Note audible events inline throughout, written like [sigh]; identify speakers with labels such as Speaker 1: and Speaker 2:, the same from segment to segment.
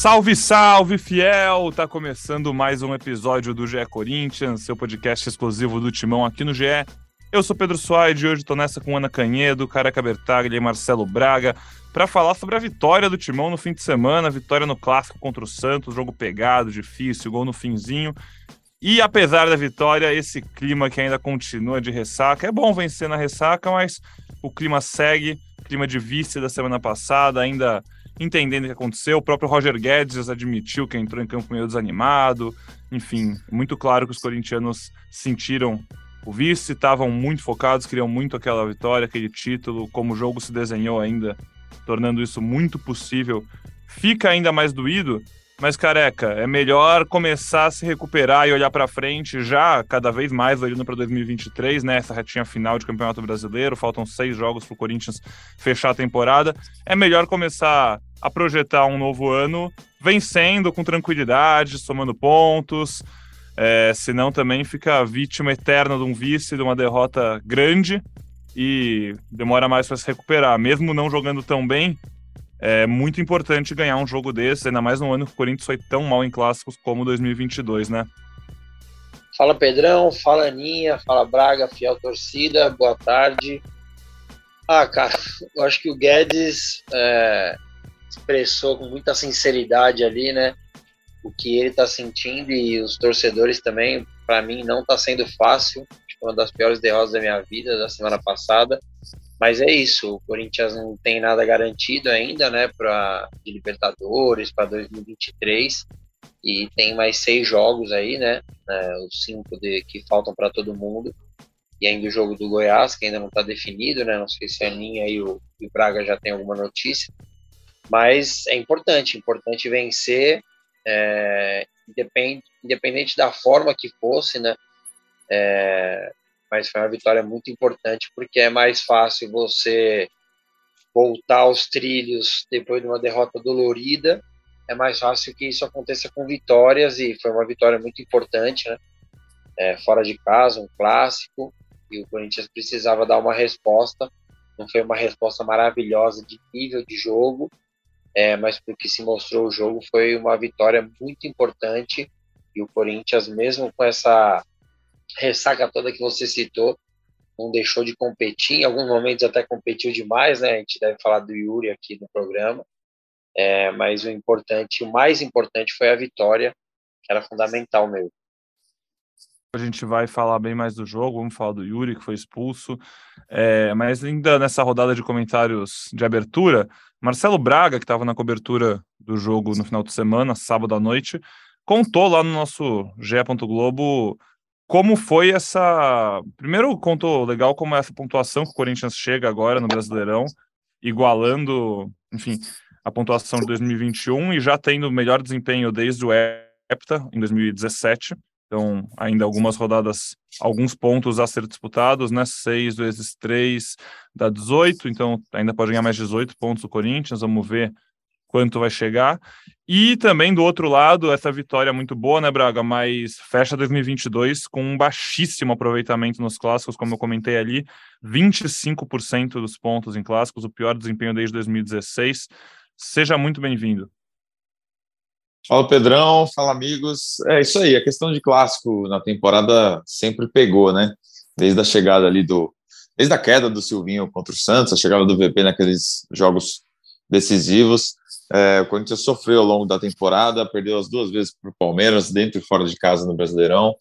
Speaker 1: Salve, salve, fiel! Tá começando mais um episódio do GE Corinthians, seu podcast exclusivo do Timão aqui no GE. Eu sou Pedro Soares e hoje tô nessa com Ana Canhedo, Careca Bertaglia e Marcelo Braga para falar sobre a vitória do Timão no fim de semana, vitória no clássico contra o Santos, jogo pegado, difícil, gol no finzinho. E apesar da vitória, esse clima que ainda continua de ressaca, é bom vencer na ressaca, mas o clima segue, clima de vice da semana passada, ainda entendendo o que aconteceu. O próprio Roger Guedes admitiu que entrou em campo meio desanimado. Enfim, muito claro que os corintianos sentiram o vice, estavam muito focados, queriam muito aquela vitória, aquele título, como o jogo se desenhou ainda, tornando isso muito possível. Fica ainda mais doído, mas careca, é melhor começar a se recuperar e olhar para frente já cada vez mais olhando para 2023, né? Essa retinha final de Campeonato Brasileiro, faltam seis jogos para o Corinthians fechar a temporada. É melhor começar a projetar um novo ano vencendo com tranquilidade, somando pontos. É, senão também fica vítima eterna de um vice, de uma derrota grande e demora mais para se recuperar. Mesmo não jogando tão bem, é muito importante ganhar um jogo desse, ainda mais no ano que o Corinthians foi tão mal em clássicos como 2022, né?
Speaker 2: Fala Pedrão, fala Aninha, fala Braga, fiel torcida, boa tarde. Ah, cara, eu acho que o Guedes é, expressou com muita sinceridade ali, né? O que ele tá sentindo e os torcedores também, para mim, não tá sendo fácil. Uma das piores derrotas da minha vida da semana passada. Mas é isso, o Corinthians não tem nada garantido ainda, né, para Libertadores para 2023 e tem mais seis jogos aí, né, né os cinco de, que faltam para todo mundo e ainda o jogo do Goiás que ainda não está definido, né, não sei se a Aninha e o, e o Braga já tem alguma notícia, mas é importante, importante vencer, é, independente, da forma que fosse, né, é, mas foi uma vitória muito importante porque é mais fácil você voltar aos trilhos depois de uma derrota dolorida. É mais fácil que isso aconteça com vitórias e foi uma vitória muito importante, né? É, fora de casa, um clássico e o Corinthians precisava dar uma resposta. Não foi uma resposta maravilhosa de nível de jogo, é, mas porque se mostrou o jogo foi uma vitória muito importante e o Corinthians mesmo com essa ressaca toda que você citou, não deixou de competir, em alguns momentos até competiu demais, né? A gente deve falar do Yuri aqui no programa, é, mas o importante, o mais importante foi a vitória, que era fundamental mesmo.
Speaker 1: A gente vai falar bem mais do jogo, vamos falar do Yuri, que foi expulso. É, mas ainda nessa rodada de comentários de abertura, Marcelo Braga, que estava na cobertura do jogo no final de semana, sábado à noite, contou lá no nosso GE. Globo como foi essa. Primeiro, contou legal como é essa pontuação que o Corinthians chega agora no Brasileirão, igualando, enfim, a pontuação de 2021 e já tendo melhor desempenho desde o Hepta, em 2017. Então, ainda algumas rodadas, alguns pontos a ser disputados, né? 6 vezes 3 dá 18, então ainda pode ganhar mais 18 pontos o Corinthians. Vamos ver quanto vai chegar. E também do outro lado, essa vitória muito boa, né, Braga? Mas fecha 2022 com um baixíssimo aproveitamento nos clássicos, como eu comentei ali, 25% dos pontos em clássicos, o pior desempenho desde 2016. Seja muito bem-vindo.
Speaker 3: Fala Pedrão, fala amigos. É isso aí, a questão de clássico na temporada sempre pegou, né? Desde a chegada ali do. Desde a queda do Silvinho contra o Santos, a chegada do VP naqueles jogos decisivos. É, o Corinthians sofreu ao longo da temporada, perdeu as duas vezes para o Palmeiras, dentro e fora de casa no Brasileirão.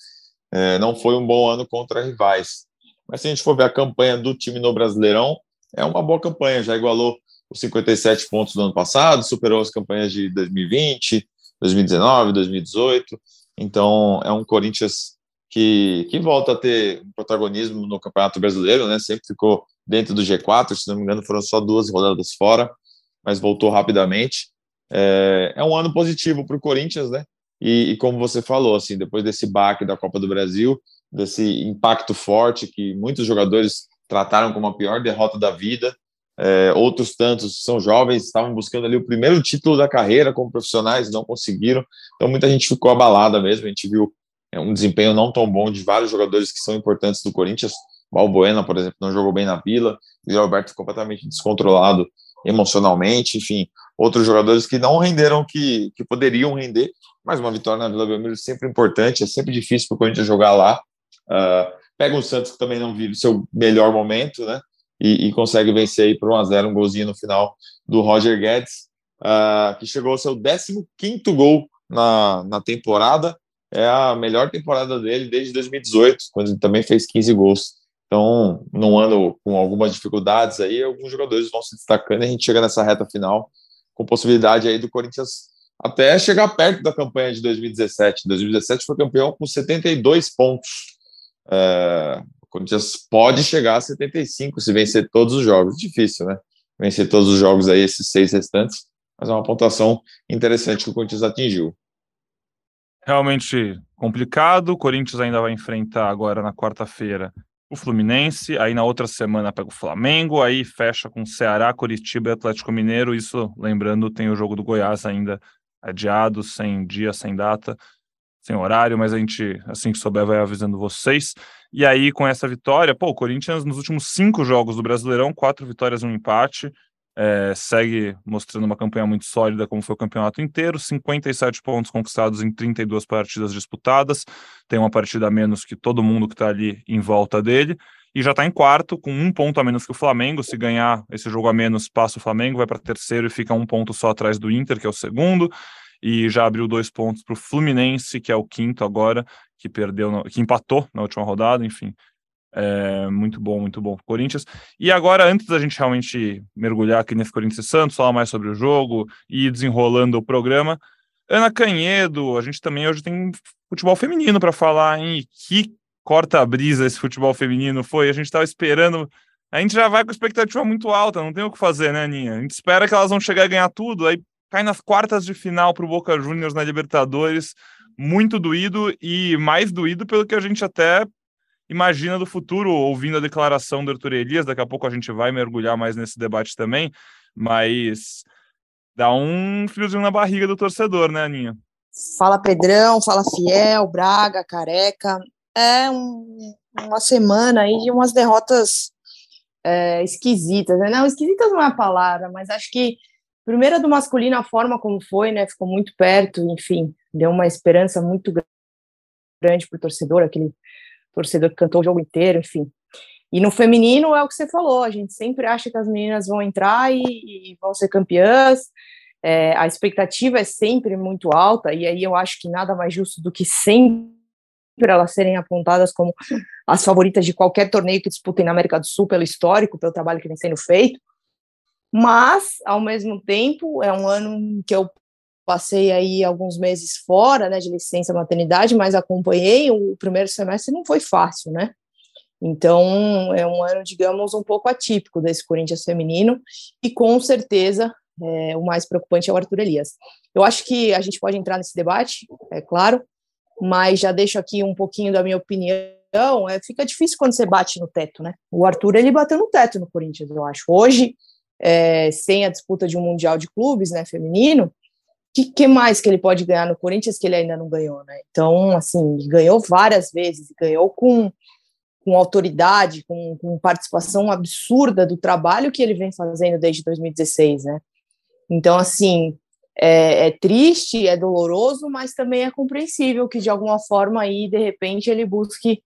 Speaker 3: É, não foi um bom ano contra rivais. Mas se a gente for ver a campanha do time no Brasileirão, é uma boa campanha, já igualou os 57 pontos do ano passado, superou as campanhas de 2020, 2019, 2018. Então, é um Corinthians que, que volta a ter um protagonismo no Campeonato Brasileiro, né? Sempre ficou dentro do G4, se não me engano, foram só duas rodadas fora mas voltou rapidamente. É, é um ano positivo para o Corinthians, né? E, e, como você falou, assim, depois desse baque da Copa do Brasil, desse impacto forte que muitos jogadores trataram como a pior derrota da vida, é, outros tantos são jovens, estavam buscando ali o primeiro título da carreira como profissionais, não conseguiram. Então muita gente ficou abalada mesmo. A gente viu é, um desempenho não tão bom de vários jogadores que são importantes do Corinthians. Balbuena, por exemplo, não jogou bem na Vila. O Alberto ficou completamente descontrolado emocionalmente, enfim, outros jogadores que não renderam que, que poderiam render, mas uma vitória na Vila Belmiro é sempre importante, é sempre difícil para o Corinthians jogar lá. Uh, pega o Santos que também não vive seu melhor momento, né? E, e consegue vencer aí por 1x0, um golzinho no final do Roger Guedes, uh, que chegou ao seu 15 gol na, na temporada. É a melhor temporada dele desde 2018, quando ele também fez 15 gols. Então, num ano com algumas dificuldades aí, alguns jogadores vão se destacando e a gente chega nessa reta final com possibilidade aí do Corinthians até chegar perto da campanha de 2017. 2017 foi campeão com 72 pontos. É, Corinthians pode chegar a 75 se vencer todos os jogos. Difícil, né? Vencer todos os jogos aí, esses seis restantes, mas é uma pontuação interessante que o Corinthians atingiu.
Speaker 1: Realmente complicado. O Corinthians ainda vai enfrentar agora na quarta-feira o Fluminense, aí na outra semana pega o Flamengo, aí fecha com Ceará, Curitiba e Atlético Mineiro. Isso, lembrando, tem o jogo do Goiás ainda adiado, sem dia, sem data, sem horário, mas a gente, assim que souber, vai avisando vocês. E aí, com essa vitória, pô, o Corinthians nos últimos cinco jogos do Brasileirão, quatro vitórias e um empate. É, segue mostrando uma campanha muito sólida, como foi o campeonato inteiro, 57 pontos conquistados em 32 partidas disputadas, tem uma partida a menos que todo mundo que está ali em volta dele, e já está em quarto, com um ponto a menos que o Flamengo. Se ganhar esse jogo a menos, passa o Flamengo, vai para terceiro e fica um ponto só atrás do Inter, que é o segundo, e já abriu dois pontos para o Fluminense, que é o quinto agora, que perdeu, que empatou na última rodada, enfim. É, muito bom, muito bom. Corinthians. E agora, antes da gente realmente mergulhar aqui nesse Corinthians Santos, falar mais sobre o jogo e desenrolando o programa, Ana Canhedo, a gente também hoje tem futebol feminino para falar, hein? Que corta-brisa esse futebol feminino foi. A gente estava esperando. A gente já vai com expectativa muito alta, não tem o que fazer, né, Aninha? A gente espera que elas vão chegar e ganhar tudo, aí cai nas quartas de final para o Boca Juniors na Libertadores. Muito doído e mais doído pelo que a gente até imagina do futuro, ouvindo a declaração do Arthur Elias, daqui a pouco a gente vai mergulhar mais nesse debate também, mas dá um friozinho na barriga do torcedor, né, Aninha?
Speaker 4: Fala Pedrão, fala Fiel, Braga, Careca. É um, uma semana aí de umas derrotas é, esquisitas, né? Não, esquisitas não é a palavra, mas acho que primeira do masculino, a forma como foi, né? Ficou muito perto, enfim, deu uma esperança muito grande para o torcedor, aquele torcedor que cantou o jogo inteiro, enfim. E no feminino é o que você falou, a gente sempre acha que as meninas vão entrar e, e vão ser campeãs, é, a expectativa é sempre muito alta, e aí eu acho que nada mais justo do que sempre elas serem apontadas como as favoritas de qualquer torneio que disputem na América do Sul, pelo histórico, pelo trabalho que vem sendo feito. Mas, ao mesmo tempo, é um ano que eu passei aí alguns meses fora, né, de licença maternidade, mas acompanhei o primeiro semestre não foi fácil, né? Então, é um ano, digamos, um pouco atípico desse Corinthians feminino e com certeza é, o mais preocupante é o Arthur Elias. Eu acho que a gente pode entrar nesse debate, é claro, mas já deixo aqui um pouquinho da minha opinião. É, fica difícil quando você bate no teto, né? O Arthur ele bateu no teto no Corinthians, eu acho. Hoje, é, sem a disputa de um mundial de clubes, né, feminino, que, que mais que ele pode ganhar no Corinthians que ele ainda não ganhou, né? Então, assim, ganhou várias vezes, ganhou com, com autoridade, com, com participação absurda do trabalho que ele vem fazendo desde 2016, né? Então, assim, é, é, triste, é doloroso, mas também é compreensível que de alguma forma aí, de repente, ele busque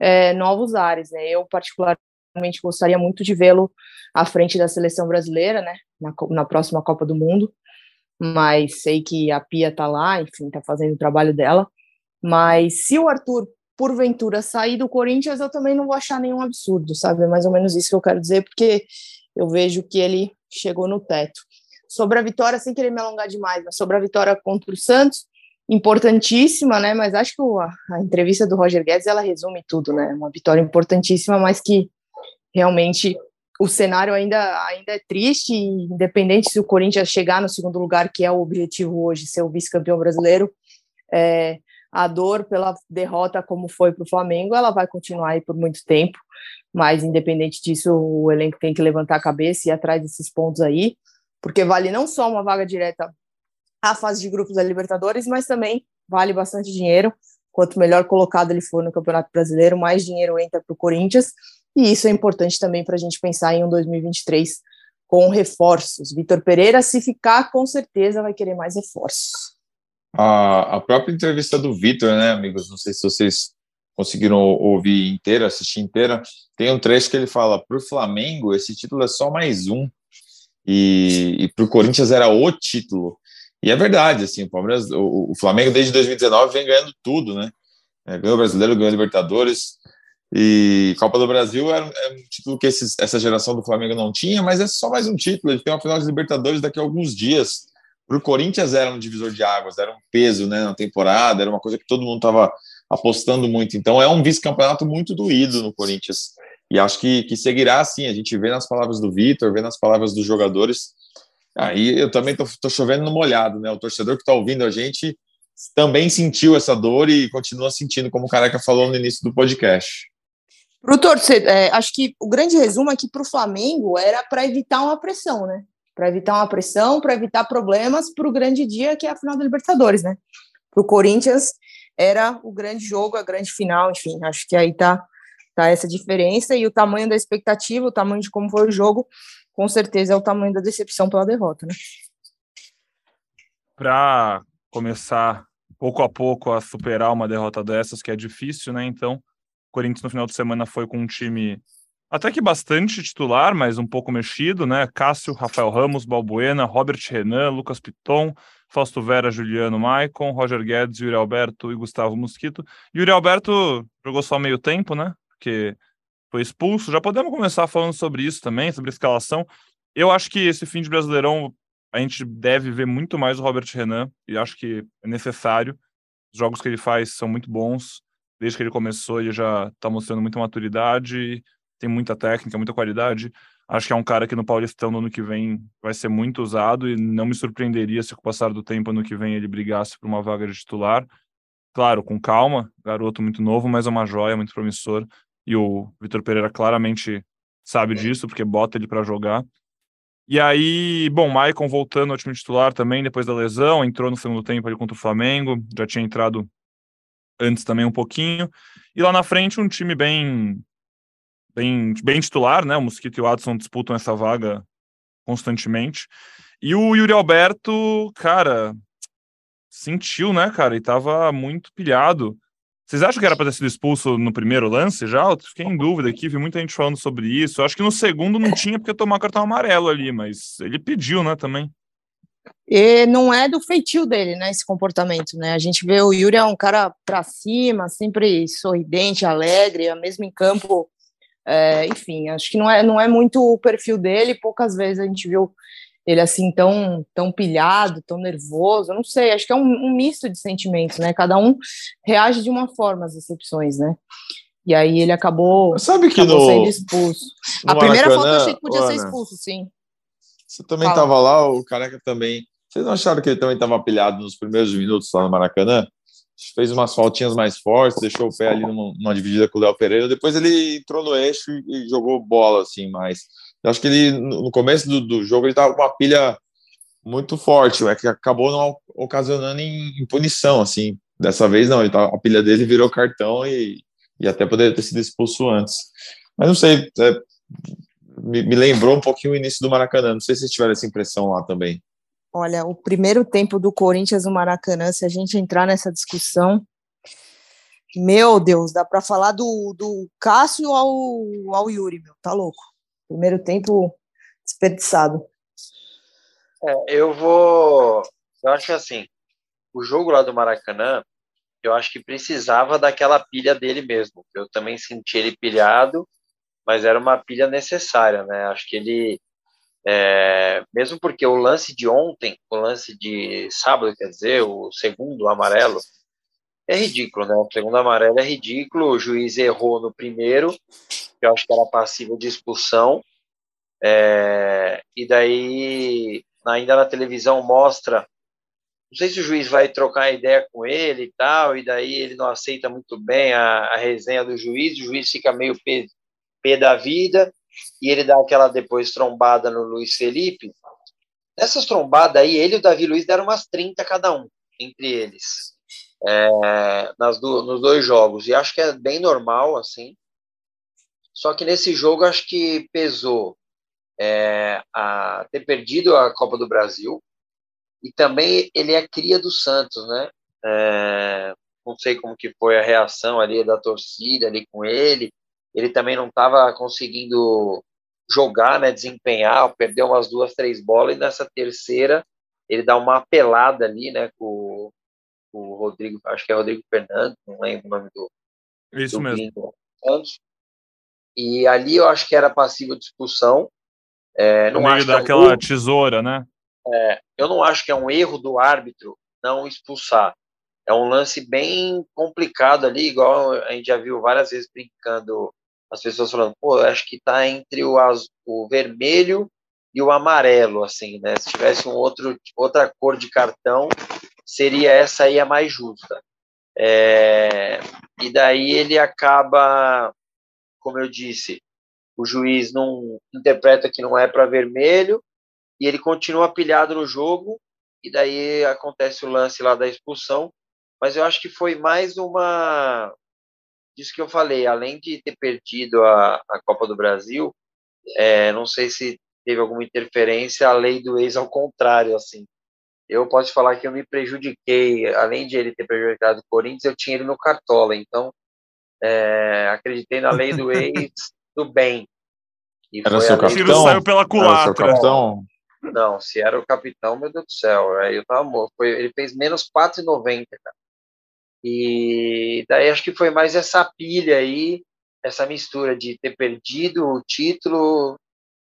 Speaker 4: é, novos ares, né? Eu, particularmente, gostaria muito de vê-lo à frente da seleção brasileira, né? Na, na próxima Copa do Mundo mas sei que a Pia tá lá, enfim, tá fazendo o trabalho dela. Mas se o Arthur, porventura, sair do Corinthians, eu também não vou achar nenhum absurdo, sabe? É mais ou menos isso que eu quero dizer, porque eu vejo que ele chegou no teto. Sobre a vitória, sem querer me alongar demais, mas sobre a vitória contra o Santos, importantíssima, né? Mas acho que a, a entrevista do Roger Guedes ela resume tudo, né? Uma vitória importantíssima, mas que realmente o cenário ainda, ainda é triste, independente se o Corinthians chegar no segundo lugar, que é o objetivo hoje, ser o vice-campeão brasileiro, é, a dor pela derrota, como foi para o Flamengo, ela vai continuar aí por muito tempo, mas independente disso, o elenco tem que levantar a cabeça e ir atrás desses pontos aí, porque vale não só uma vaga direta à fase de grupos da Libertadores, mas também vale bastante dinheiro. Quanto melhor colocado ele for no Campeonato Brasileiro, mais dinheiro entra para o Corinthians, e isso é importante também para a gente pensar em um 2023 com reforços. Vitor Pereira, se ficar, com certeza vai querer mais reforços.
Speaker 3: A, a própria entrevista do Vitor, né, amigos? Não sei se vocês conseguiram ouvir inteira, assistir inteira. Tem um trecho que ele fala: para o Flamengo, esse título é só mais um, e, e para o Corinthians era o título. E é verdade, assim, o, Palmeiras, o, o Flamengo desde 2019 vem ganhando tudo, né? É, ganhou o Brasileiro, ganhou a Libertadores, e Copa do Brasil era, era um título que esses, essa geração do Flamengo não tinha, mas é só mais um título. Ele tem uma final de Libertadores daqui a alguns dias. Para o Corinthians era um divisor de águas, era um peso né, na temporada, era uma coisa que todo mundo estava apostando muito. Então é um vice-campeonato muito doído no Corinthians. E acho que, que seguirá assim. A gente vê nas palavras do Vitor, vê nas palavras dos jogadores. Aí eu também estou chovendo no molhado, né? O torcedor que está ouvindo a gente também sentiu essa dor e continua sentindo, como o Careca falou no início do podcast.
Speaker 4: Para o torcedor, é, acho que o grande resumo é que para o Flamengo era para evitar uma pressão, né? Para evitar uma pressão, para evitar problemas para o grande dia que é a final da Libertadores, né? Para o Corinthians era o grande jogo, a grande final, enfim, acho que aí tá, tá essa diferença e o tamanho da expectativa, o tamanho de como foi o jogo, com certeza é o tamanho da decepção pela derrota, né?
Speaker 1: Para começar pouco a pouco a superar uma derrota dessas, que é difícil, né? Então, Corinthians no final de semana foi com um time até que bastante titular, mas um pouco mexido, né? Cássio, Rafael Ramos, Balbuena, Robert Renan, Lucas Piton, Fausto Vera, Juliano Maicon, Roger Guedes, Yuri Alberto e Gustavo Mosquito. Yuri Alberto jogou só meio tempo, né? Porque foi expulso. Já podemos começar falando sobre isso também, sobre escalação. Eu acho que esse fim de Brasileirão a gente deve ver muito mais o Robert Renan e acho que é necessário. Os jogos que ele faz são muito bons desde que ele começou, ele já está mostrando muita maturidade, tem muita técnica, muita qualidade. Acho que é um cara que no Paulistão no ano que vem vai ser muito usado e não me surpreenderia se com o passar do tempo ano que vem ele brigasse por uma vaga de titular. Claro, com calma, garoto muito novo, mas é uma joia, muito promissor. E o Vitor Pereira claramente sabe disso, porque bota ele para jogar. E aí, bom, Maicon voltando ao time titular também depois da lesão, entrou no segundo tempo ali contra o Flamengo, já tinha entrado antes também um pouquinho. E lá na frente, um time bem, bem, bem titular, né? O Mosquito e o Adson disputam essa vaga constantemente. E o Yuri Alberto, cara, sentiu, né, cara? E tava muito pilhado. Vocês acham que era para ter sido expulso no primeiro lance já? Eu fiquei em dúvida aqui, vi muita gente falando sobre isso. Eu acho que no segundo não tinha porque tomar cartão amarelo ali, mas ele pediu, né, também.
Speaker 4: E não é do feitio dele, né, esse comportamento, né? A gente vê o Yuri é um cara para cima, sempre sorridente, alegre, mesmo em campo. É, enfim, acho que não é, não é muito o perfil dele. Poucas vezes a gente viu ele assim tão, tão pilhado, tão nervoso. Eu não sei, acho que é um, um, misto de sentimentos, né? Cada um reage de uma forma às decepções, né? E aí ele acabou,
Speaker 3: Sabe que
Speaker 4: acabou
Speaker 3: no,
Speaker 4: sendo expulso. A primeira falta eu achei que podia Ana, ser expulso, sim.
Speaker 3: Você também estava lá, o Careca também. Vocês não acharam que ele também estava pilhado nos primeiros minutos lá no Maracanã? Fez umas faltinhas mais fortes, deixou o pé ali numa, numa dividida com o Léo Pereira. Depois ele entrou no eixo e, e jogou bola assim mais. Eu acho que ele no começo do, do jogo ele estava com uma pilha muito forte, é que acabou não ocasionando em, em, punição assim. Dessa vez não, ele tava, a pilha dele virou cartão e, e até poderia ter sido expulso antes. Mas não sei, é, me, me lembrou um pouquinho o início do Maracanã. Não sei se vocês tiveram essa impressão lá também.
Speaker 4: Olha, o primeiro tempo do Corinthians no Maracanã, se a gente entrar nessa discussão, meu Deus, dá para falar do, do Cássio ao, ao Yuri, meu, tá louco. Primeiro tempo desperdiçado.
Speaker 2: É, eu vou. Eu acho que assim, o jogo lá do Maracanã, eu acho que precisava daquela pilha dele mesmo. Eu também senti ele pilhado, mas era uma pilha necessária, né? Acho que ele é, mesmo porque o lance de ontem, o lance de sábado, quer dizer, o segundo amarelo, é ridículo, né? O segundo amarelo é ridículo. O juiz errou no primeiro, que eu acho que era passível de expulsão. É, e daí, ainda na televisão, mostra. Não sei se o juiz vai trocar ideia com ele e tal, e daí ele não aceita muito bem a, a resenha do juiz. O juiz fica meio pé, pé da vida e ele dá aquela depois trombada no Luiz Felipe. Nessas trombadas aí, ele e o Davi Luiz deram umas 30 cada um, entre eles, é, nas do, nos dois jogos. E acho que é bem normal, assim. Só que nesse jogo, acho que pesou é, a ter perdido a Copa do Brasil e também ele é cria do Santos, né? É, não sei como que foi a reação ali da torcida ali com ele. Ele também não estava conseguindo jogar, né? Desempenhar, perdeu umas duas, três bolas e nessa terceira ele dá uma apelada ali, né? Com, com o Rodrigo, acho que é Rodrigo Fernandes, não lembro o nome do.
Speaker 1: Isso
Speaker 2: do
Speaker 1: mesmo.
Speaker 2: Santos. E ali eu acho que era passivo de expulsão. É, não acho
Speaker 1: daquela é um tesoura, né?
Speaker 2: É, eu não acho que é um erro do árbitro não expulsar. É um lance bem complicado ali, igual a gente já viu várias vezes brincando, as pessoas falando, pô, acho que tá entre o, azul, o vermelho e o amarelo, assim, né? Se tivesse um outro, outra cor de cartão, seria essa aí a mais justa. É, e daí ele acaba, como eu disse, o juiz não interpreta que não é para vermelho e ele continua pilhado no jogo e daí acontece o lance lá da expulsão. Mas eu acho que foi mais uma disso que eu falei, além de ter perdido a, a Copa do Brasil, é, não sei se teve alguma interferência a lei do ex ao contrário, assim. Eu posso falar que eu me prejudiquei, além de ele ter prejudicado o Corinthians, eu tinha ele no Cartola, então é, acreditei na lei do [laughs] ex do bem.
Speaker 3: E era seu capitão?
Speaker 1: Tiro saiu pela culatra. Era seu capitão?
Speaker 2: Não, se era o capitão, meu Deus do céu, aí eu tava morto. Foi, ele fez menos 4,90, cara. E daí acho que foi mais essa pilha aí, essa mistura de ter perdido o título,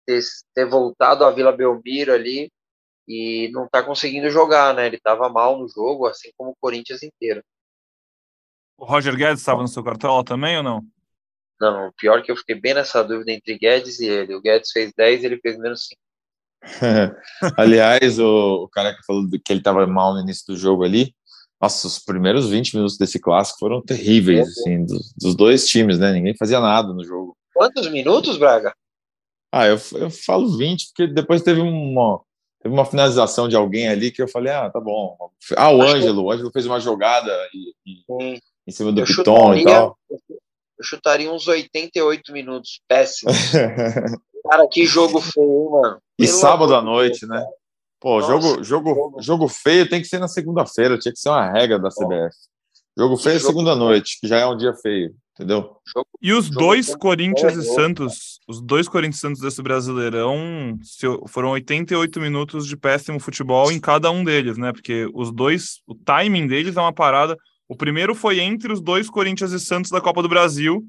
Speaker 2: ter, ter voltado à Vila Belmiro ali e não tá conseguindo jogar, né? Ele tava mal no jogo, assim como o Corinthians inteiro.
Speaker 1: O Roger Guedes estava no seu cartola também ou não?
Speaker 2: Não, pior que eu fiquei bem nessa dúvida entre Guedes e ele. O Guedes fez 10 ele fez menos 5. [laughs]
Speaker 3: Aliás, o, o, cara que falou que ele estava mal no início do jogo ali, nossa, os primeiros 20 minutos desse clássico foram terríveis, assim, dos, dos, dois times, né? Ninguém fazia nada no jogo.
Speaker 2: Quantos minutos, Braga?
Speaker 3: Ah, eu, eu falo 20, porque depois teve uma, teve uma finalização de alguém ali que eu falei, ah, tá bom. Ah, o Acho Ângelo, que... o Ângelo fez uma jogada e, e, em cima do eu Piton chutaria, e tal.
Speaker 2: Eu chutaria uns 88 minutos, péssimo. [laughs] Cara, que jogo feio, mano.
Speaker 3: E Pelo sábado à noite, né? Pô, jogo, jogo, jogo feio tem que ser na segunda-feira, tinha que ser uma regra da CBF. Jogo feio é segunda-noite, que já é um dia feio, entendeu?
Speaker 1: E os dois Corinthians e Santos, os dois Corinthians e Santos desse Brasileirão, foram 88 minutos de péssimo futebol em cada um deles, né? Porque os dois, o timing deles é uma parada. O primeiro foi entre os dois Corinthians e Santos da Copa do Brasil,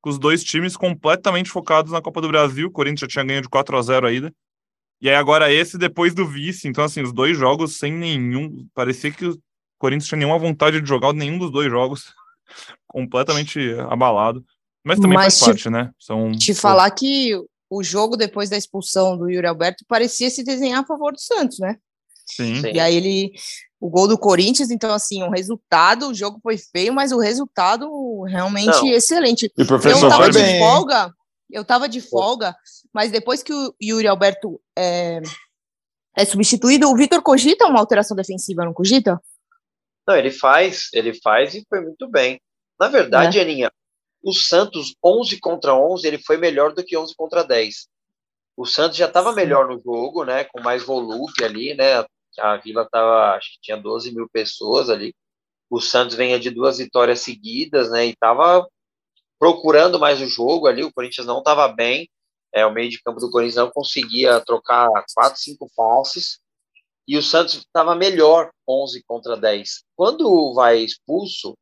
Speaker 1: com os dois times completamente focados na Copa do Brasil. O Corinthians já tinha ganho de 4 a 0 ainda. E aí agora esse depois do vice. Então, assim, os dois jogos sem nenhum. Parecia que o Corinthians tinha nenhuma vontade de jogar nenhum dos dois jogos. [laughs] completamente abalado. Mas também Mas faz te, parte, né?
Speaker 4: São, te pô... falar que o jogo depois da expulsão do Yuri Alberto parecia se desenhar a favor do Santos, né?
Speaker 1: Sim.
Speaker 4: E aí ele o gol do Corinthians, então assim, o resultado, o jogo foi feio, mas o resultado realmente Não. excelente.
Speaker 3: E professor
Speaker 4: eu tava de
Speaker 3: bem.
Speaker 4: folga, eu tava de folga, mas depois que o Yuri Alberto é, é substituído, o Vitor cogita uma alteração defensiva, não cogita?
Speaker 2: Não, ele faz, ele faz e foi muito bem. Na verdade, é. Aninha, o Santos 11 contra 11, ele foi melhor do que 11 contra 10. O Santos já estava melhor no jogo, né, com mais volume ali, né, a Vila tava, acho que tinha 12 mil pessoas ali. O Santos venha de duas vitórias seguidas, né? E estava procurando mais o jogo ali. O Corinthians não estava bem. É, o meio de campo do Corinthians não conseguia trocar quatro, cinco passes. E o Santos estava melhor 11 contra 10. Quando vai expulso,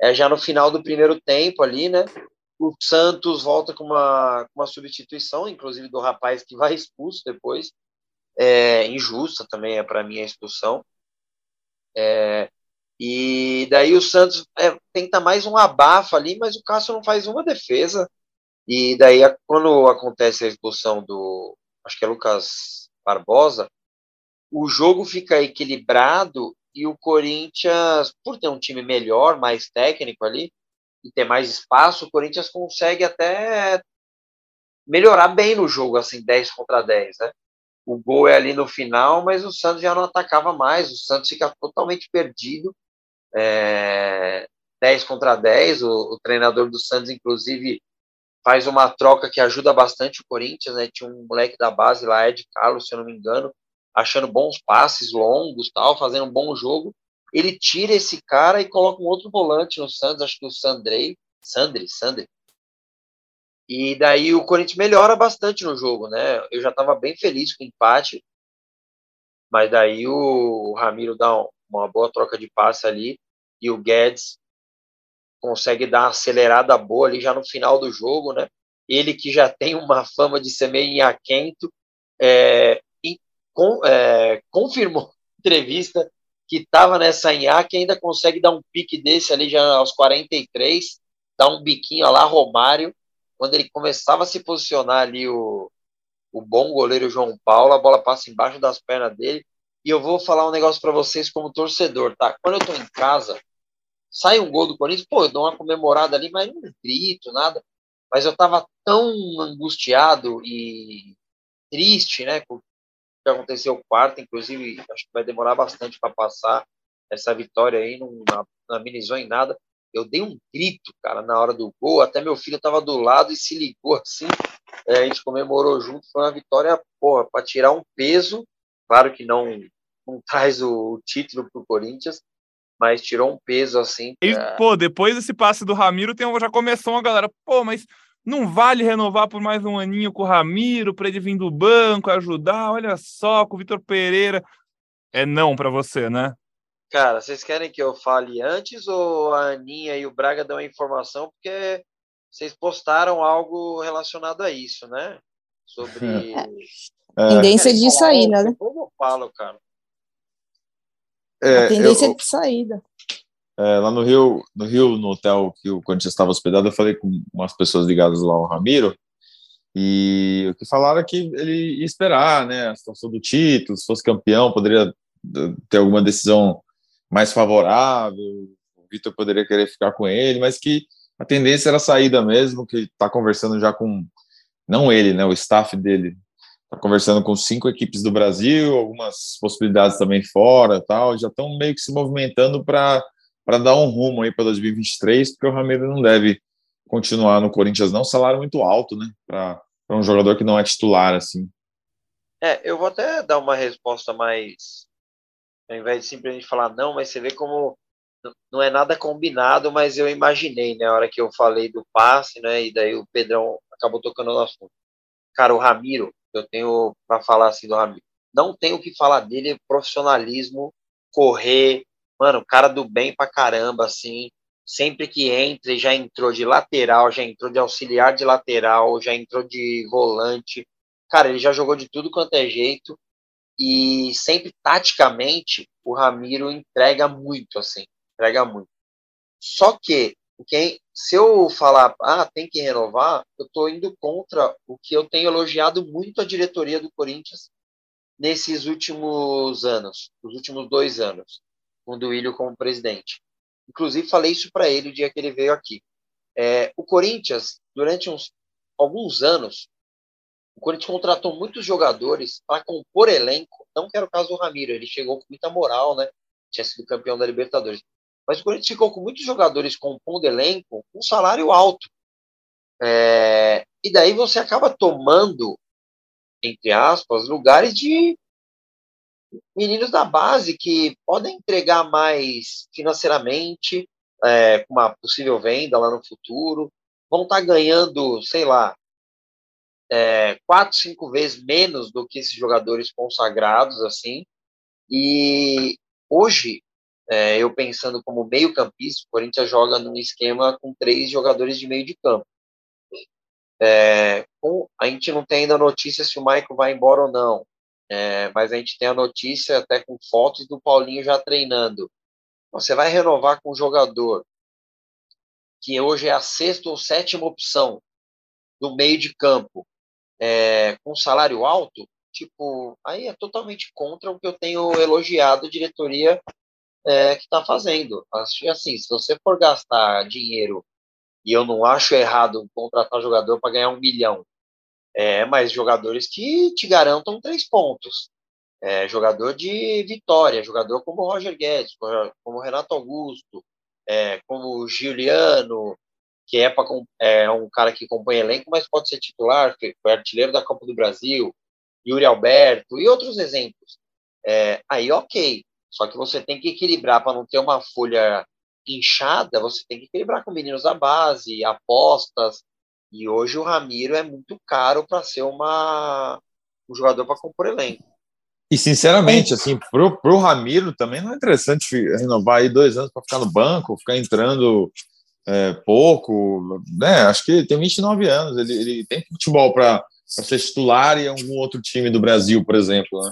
Speaker 2: é já no final do primeiro tempo ali, né? O Santos volta com uma, uma substituição, inclusive do rapaz que vai expulso depois é, injusta também é para mim a expulsão. É, e daí o Santos é, tenta mais um abafa ali, mas o Cássio não faz uma defesa. E daí quando acontece a expulsão do, acho que é Lucas Barbosa, o jogo fica equilibrado e o Corinthians, por ter um time melhor, mais técnico ali, e ter mais espaço, o Corinthians consegue até melhorar bem no jogo, assim, 10 contra 10, né? O gol é ali no final, mas o Santos já não atacava mais, o Santos fica totalmente perdido, é, 10 contra 10, o, o treinador do Santos, inclusive, faz uma troca que ajuda bastante o Corinthians, né? Tinha um moleque da base lá, Ed Carlos, se eu não me engano, achando bons passes longos, tal, fazendo um bom jogo. Ele tira esse cara e coloca um outro volante no Santos, acho que o Sandrei, Sandri, Sandri. E daí o Corinthians melhora bastante no jogo, né? Eu já estava bem feliz com o empate, mas daí o Ramiro dá uma boa troca de passe ali e o Guedes consegue dar uma acelerada boa ali já no final do jogo, né? Ele que já tem uma fama de ser meio aquento, é, com, é, confirmou entrevista que estava nessa que ainda consegue dar um pique desse ali já aos 43, dar um biquinho lá Romário, quando ele começava a se posicionar ali o, o bom goleiro João Paulo, a bola passa embaixo das pernas dele, e eu vou falar um negócio para vocês como torcedor, tá? Quando eu tô em casa, sai um gol do Corinthians, pô, eu dou uma comemorada ali, mas não grito, nada. Mas eu tava tão angustiado e triste, né, com o que aconteceu quarta, inclusive, acho que vai demorar bastante para passar essa vitória aí, não, não amenizou em nada. Eu dei um grito, cara, na hora do gol, até meu filho tava do lado e se ligou assim, é, a gente comemorou junto, foi uma vitória, porra, para tirar um peso, claro que não, não [laughs] traz o, o título pro Corinthians, mas tirou um peso assim.
Speaker 1: Pra... E, pô, depois desse passe do Ramiro, tem, já começou uma galera, pô, mas não vale renovar por mais um aninho com o Ramiro para ele vir do banco ajudar? Olha só, com o Vitor Pereira. É não para você, né?
Speaker 2: Cara, vocês querem que eu fale antes ou a Aninha e o Braga dão a informação? Porque vocês postaram algo relacionado a isso, né? Sobre.
Speaker 4: É. Tendência de saída, né?
Speaker 2: Como eu falo, cara?
Speaker 4: É, a tendência eu, de saída.
Speaker 3: É, lá no Rio, no Rio, no hotel que o Corinthians estava hospedado, eu falei com umas pessoas ligadas lá ao Ramiro, e o que falaram é que ele ia esperar, né, a situação do título, se fosse campeão, poderia ter alguma decisão mais favorável, o Vitor poderia querer ficar com ele, mas que a tendência era a saída mesmo, que está conversando já com, não ele, né, o staff dele, está conversando com cinco equipes do Brasil, algumas possibilidades também fora, tal, já estão meio que se movimentando para dar um rumo aí para 2023, porque o Ramiro não deve continuar no Corinthians não, salário muito alto, né, para um jogador que não é titular assim.
Speaker 2: É, eu vou até dar uma resposta mais ao invés de simplesmente falar não, mas você vê como não é nada combinado, mas eu imaginei, né, a hora que eu falei do passe, né, e daí o Pedrão acabou tocando no assunto. Cara, o Ramiro, eu tenho para falar assim do Ramiro. Não tenho o que falar dele, profissionalismo, correr, mano, cara do bem pra caramba, assim. Sempre que entra, já entrou de lateral, já entrou de auxiliar de lateral, já entrou de volante. Cara, ele já jogou de tudo quanto é jeito. E sempre taticamente, o Ramiro entrega muito, assim. Entrega muito. Só que porque se eu falar, ah, tem que renovar, eu estou indo contra o que eu tenho elogiado muito a diretoria do Corinthians nesses últimos anos, os últimos dois anos, com o Duílio como presidente. Inclusive, falei isso para ele o dia que ele veio aqui. É, o Corinthians, durante uns, alguns anos, o Corinthians contratou muitos jogadores para compor elenco. Não que era o caso do Ramiro, ele chegou com muita moral, né? Tinha sido campeão da Libertadores. Mas o Corinthians ficou com muitos jogadores compondo elenco com um salário alto. É, e daí você acaba tomando, entre aspas, lugares de meninos da base que podem entregar mais financeiramente, é, com uma possível venda lá no futuro, vão estar tá ganhando, sei lá, é, quatro, cinco vezes menos do que esses jogadores consagrados, assim. E hoje é, eu pensando como meio campista, o Corinthians joga num esquema com três jogadores de meio de campo. É, com, a gente não tem ainda notícia se o Michael vai embora ou não, é, mas a gente tem a notícia até com fotos do Paulinho já treinando. Você vai renovar com um jogador que hoje é a sexta ou sétima opção do meio de campo, é, com salário alto, tipo, aí é totalmente contra o que eu tenho elogiado a diretoria é, que está fazendo. Assim, se você for gastar dinheiro, e eu não acho errado contratar jogador para ganhar um milhão, é, mas jogadores que te garantam três pontos. É, jogador de vitória, jogador como Roger Guedes, como Renato Augusto, é, como Giuliano, que é, pra, é um cara que compõe elenco, mas pode ser titular, foi artilheiro da Copa do Brasil, Yuri Alberto e outros exemplos. É, aí, ok. Só que você tem que equilibrar para não ter uma folha inchada, você tem que equilibrar com meninos da base, apostas. E hoje o Ramiro é muito caro para ser uma, um jogador para compor elenco.
Speaker 3: E sinceramente, assim, pro, pro Ramiro também não é interessante renovar aí dois anos para ficar no banco, ficar entrando é, pouco, né? Acho que tem 29 anos, ele, ele tem futebol para ser titular em algum outro time do Brasil, por exemplo, né?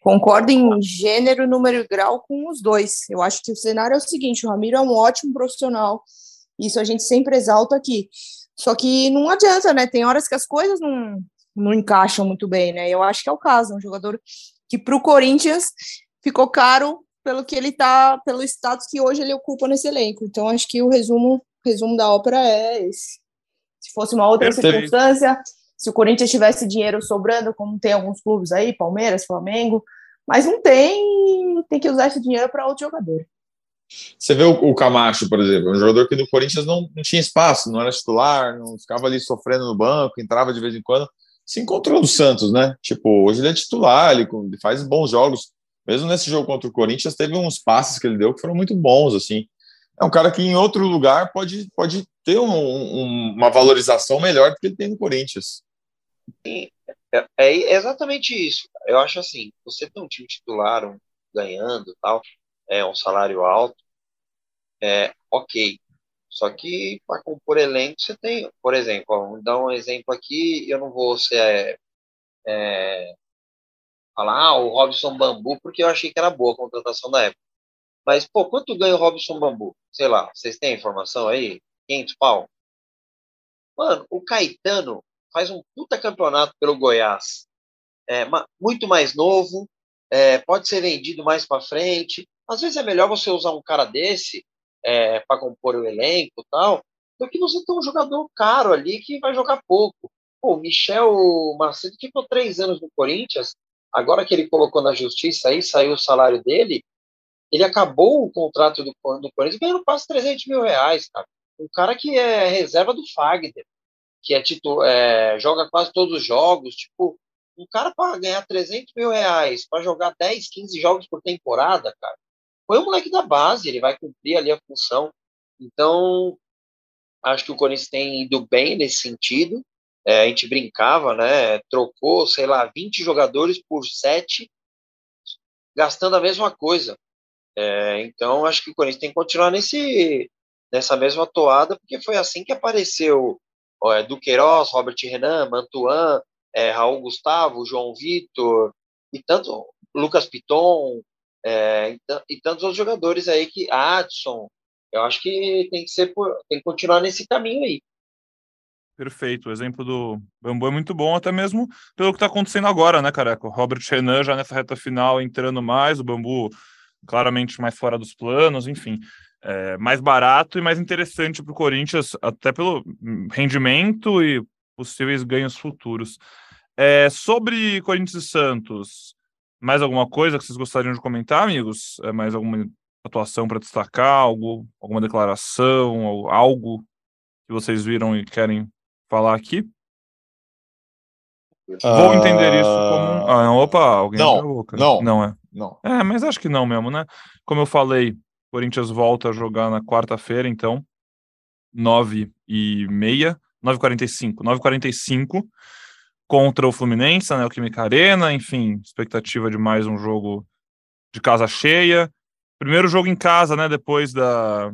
Speaker 4: Concordo em gênero, número e grau com os dois. Eu acho que o cenário é o seguinte: o Ramiro é um ótimo profissional, isso a gente sempre exalta aqui. Só que não adianta, né? Tem horas que as coisas não, não encaixam muito bem, né? Eu acho que é o caso, um jogador que para o Corinthians ficou caro pelo que ele tá, pelo status que hoje ele ocupa nesse elenco. Então acho que o resumo, resumo da ópera é esse. Se fosse uma outra Perfeito. circunstância, se o Corinthians tivesse dinheiro sobrando, como tem alguns clubes aí, Palmeiras, Flamengo, mas não tem, tem que usar esse dinheiro para outro jogador.
Speaker 3: Você vê o, Camacho, por exemplo, um jogador que no Corinthians não, não tinha espaço, não era titular, não ficava ali sofrendo no banco, entrava de vez em quando se encontrou no Santos, né? Tipo, hoje ele é titular, ele faz bons jogos. Mesmo nesse jogo contra o Corinthians, teve uns passes que ele deu que foram muito bons, assim. É um cara que em outro lugar pode, pode ter um, um, uma valorização melhor do que ele tem no Corinthians.
Speaker 2: É, é, exatamente isso. Eu acho assim, você tem um time titular um, ganhando tal, é um salário alto, é ok. Só que para compor elenco você tem, por exemplo, vamos dar um exemplo aqui, eu não vou ser é, é, falar ah, o Robson Bambu, porque eu achei que era boa a contratação da época. Mas, pô, quanto ganha o Robson Bambu? Sei lá, vocês têm informação aí? 500 pau? Mano, o Caetano faz um puta campeonato pelo Goiás. É, muito mais novo, é, pode ser vendido mais para frente. Às vezes é melhor você usar um cara desse é, para compor o elenco tal, do que você ter um jogador caro ali que vai jogar pouco. Pô, o Michel Macedo ficou três anos no Corinthians, agora que ele colocou na justiça aí, saiu o salário dele, ele acabou o contrato do, do Corinthians ganhando quase 300 mil reais, cara. Um cara que é reserva do Fagner, que é, tipo, é joga quase todos os jogos, tipo, um cara para ganhar 300 mil reais, para jogar 10, 15 jogos por temporada, cara, foi um moleque da base, ele vai cumprir ali a função. Então, acho que o Corinthians tem ido bem nesse sentido. É, a gente brincava, né? Trocou, sei lá, 20 jogadores por 7, gastando a mesma coisa. É, então, acho que o Corinthians tem que continuar nesse, nessa mesma toada, porque foi assim que apareceu ó, é, Duqueiroz, Robert Renan, Mantuan, é, Raul Gustavo, João Vitor, e tanto Lucas Piton, é, e, tantos outros jogadores aí que Adson, eu acho que tem que ser por, tem que continuar nesse caminho aí.
Speaker 1: Perfeito. O exemplo do Bambu é muito bom, até mesmo pelo que está acontecendo agora, né, careca? O Robert Renan já nessa reta final entrando mais, o Bambu claramente mais fora dos planos, enfim. É, mais barato e mais interessante para o Corinthians, até pelo rendimento e possíveis ganhos futuros. É, sobre Corinthians e Santos, mais alguma coisa que vocês gostariam de comentar, amigos? É mais alguma atuação para destacar? Algo, alguma declaração? Algo que vocês viram e querem falar aqui? Uh... Vou entender isso como. Ah, ah opa, alguém
Speaker 3: não, boca. Não,
Speaker 1: não é.
Speaker 3: Não.
Speaker 1: É, mas acho que não mesmo, né? Como eu falei, Corinthians volta a jogar na quarta-feira, então, 9 e meia, 9h45. 9h45 contra o Fluminense, né, o Química Arena, enfim, expectativa de mais um jogo de casa cheia. Primeiro jogo em casa, né, depois da,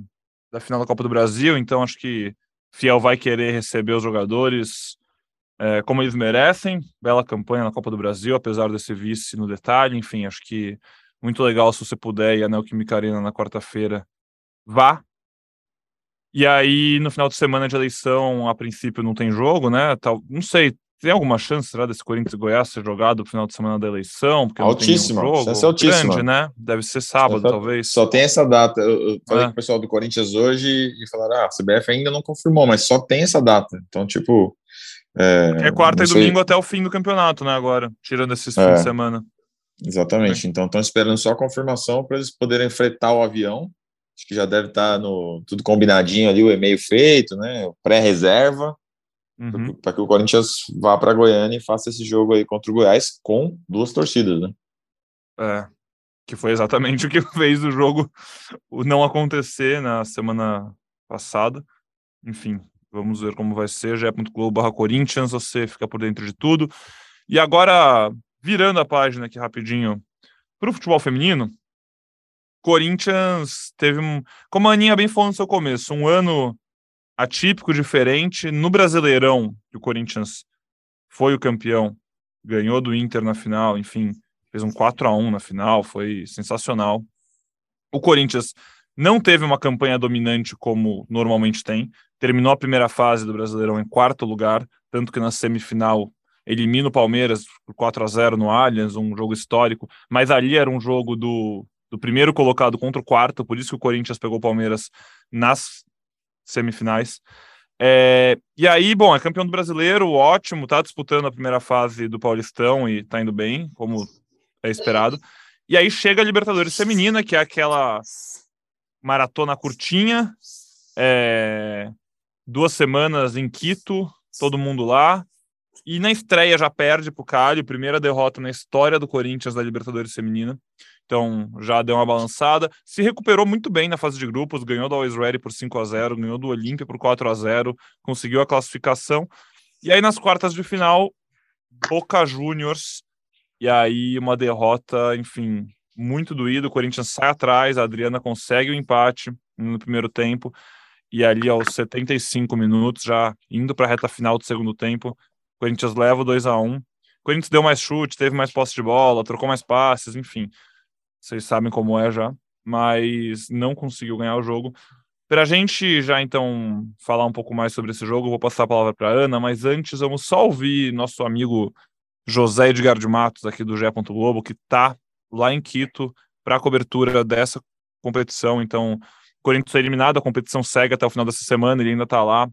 Speaker 1: da final da Copa do Brasil, então acho que Fiel vai querer receber os jogadores é, como eles merecem. Bela campanha na Copa do Brasil, apesar desse vice no detalhe, enfim, acho que muito legal se você puder ir à Neoquímica Arena na quarta-feira, vá. E aí, no final de semana de eleição, a princípio não tem jogo, né? Tal, não sei, tem alguma chance, será, desse Corinthians e Goiás ser jogado no final de semana da eleição?
Speaker 3: Porque altíssima, não tem jogo. altíssima.
Speaker 1: Grande, né? Deve ser sábado,
Speaker 3: só,
Speaker 1: talvez.
Speaker 3: Só tem essa data. Eu falei é. com o pessoal do Corinthians hoje e falaram, ah, a CBF ainda não confirmou, mas só tem essa data. Então, tipo...
Speaker 1: É, é quarta e domingo até o fim do campeonato, né, agora, tirando esses é. fins de semana.
Speaker 3: Exatamente. É. Então, estão esperando só a confirmação para eles poderem fretar o avião Acho que já deve estar tá no tudo combinadinho ali, o e-mail feito, né? Pré-reserva, uhum. para que o Corinthians vá para Goiânia e faça esse jogo aí contra o Goiás com duas torcidas, né?
Speaker 1: É, que foi exatamente [laughs] o que fez o jogo não acontecer na semana passada. Enfim, vamos ver como vai ser. Já.globo barra Corinthians, você fica por dentro de tudo. E agora, virando a página aqui rapidinho para o futebol feminino, Corinthians teve um, como a Aninha bem falou no seu começo, um ano atípico, diferente. No Brasileirão, que o Corinthians foi o campeão, ganhou do Inter na final, enfim, fez um 4 a 1 na final, foi sensacional. O Corinthians não teve uma campanha dominante como normalmente tem, terminou a primeira fase do Brasileirão em quarto lugar, tanto que na semifinal elimina o Palmeiras por 4 a 0 no Allianz, um jogo histórico, mas ali era um jogo do, do primeiro colocado contra o quarto, por isso que o Corinthians pegou o Palmeiras nas semifinais. É, e aí, bom, é campeão do brasileiro, ótimo, tá disputando a primeira fase do Paulistão e tá indo bem, como é esperado. E aí chega a Libertadores Feminina, que é aquela maratona curtinha, é, duas semanas em Quito, todo mundo lá. E na estreia já perde pro Cali, primeira derrota na história do Corinthians da Libertadores Feminina. Então já deu uma balançada. Se recuperou muito bem na fase de grupos, ganhou do Always Ready por 5 a 0 ganhou do Olímpia por 4 a 0 conseguiu a classificação. E aí nas quartas de final, Boca Juniors e aí uma derrota, enfim, muito doído. O Corinthians sai atrás, a Adriana consegue o empate no primeiro tempo. E ali aos 75 minutos, já indo para a reta final do segundo tempo, o Corinthians leva 2 a 1 O Corinthians deu mais chute, teve mais posse de bola, trocou mais passes, enfim. Vocês sabem como é já, mas não conseguiu ganhar o jogo. Para a gente já então falar um pouco mais sobre esse jogo, vou passar a palavra para Ana, mas antes vamos só ouvir nosso amigo José Edgar de Matos, aqui do GE. Globo, que está lá em Quito para a cobertura dessa competição. Então, o Corinthians é eliminado, a competição segue até o final dessa semana, ele ainda está lá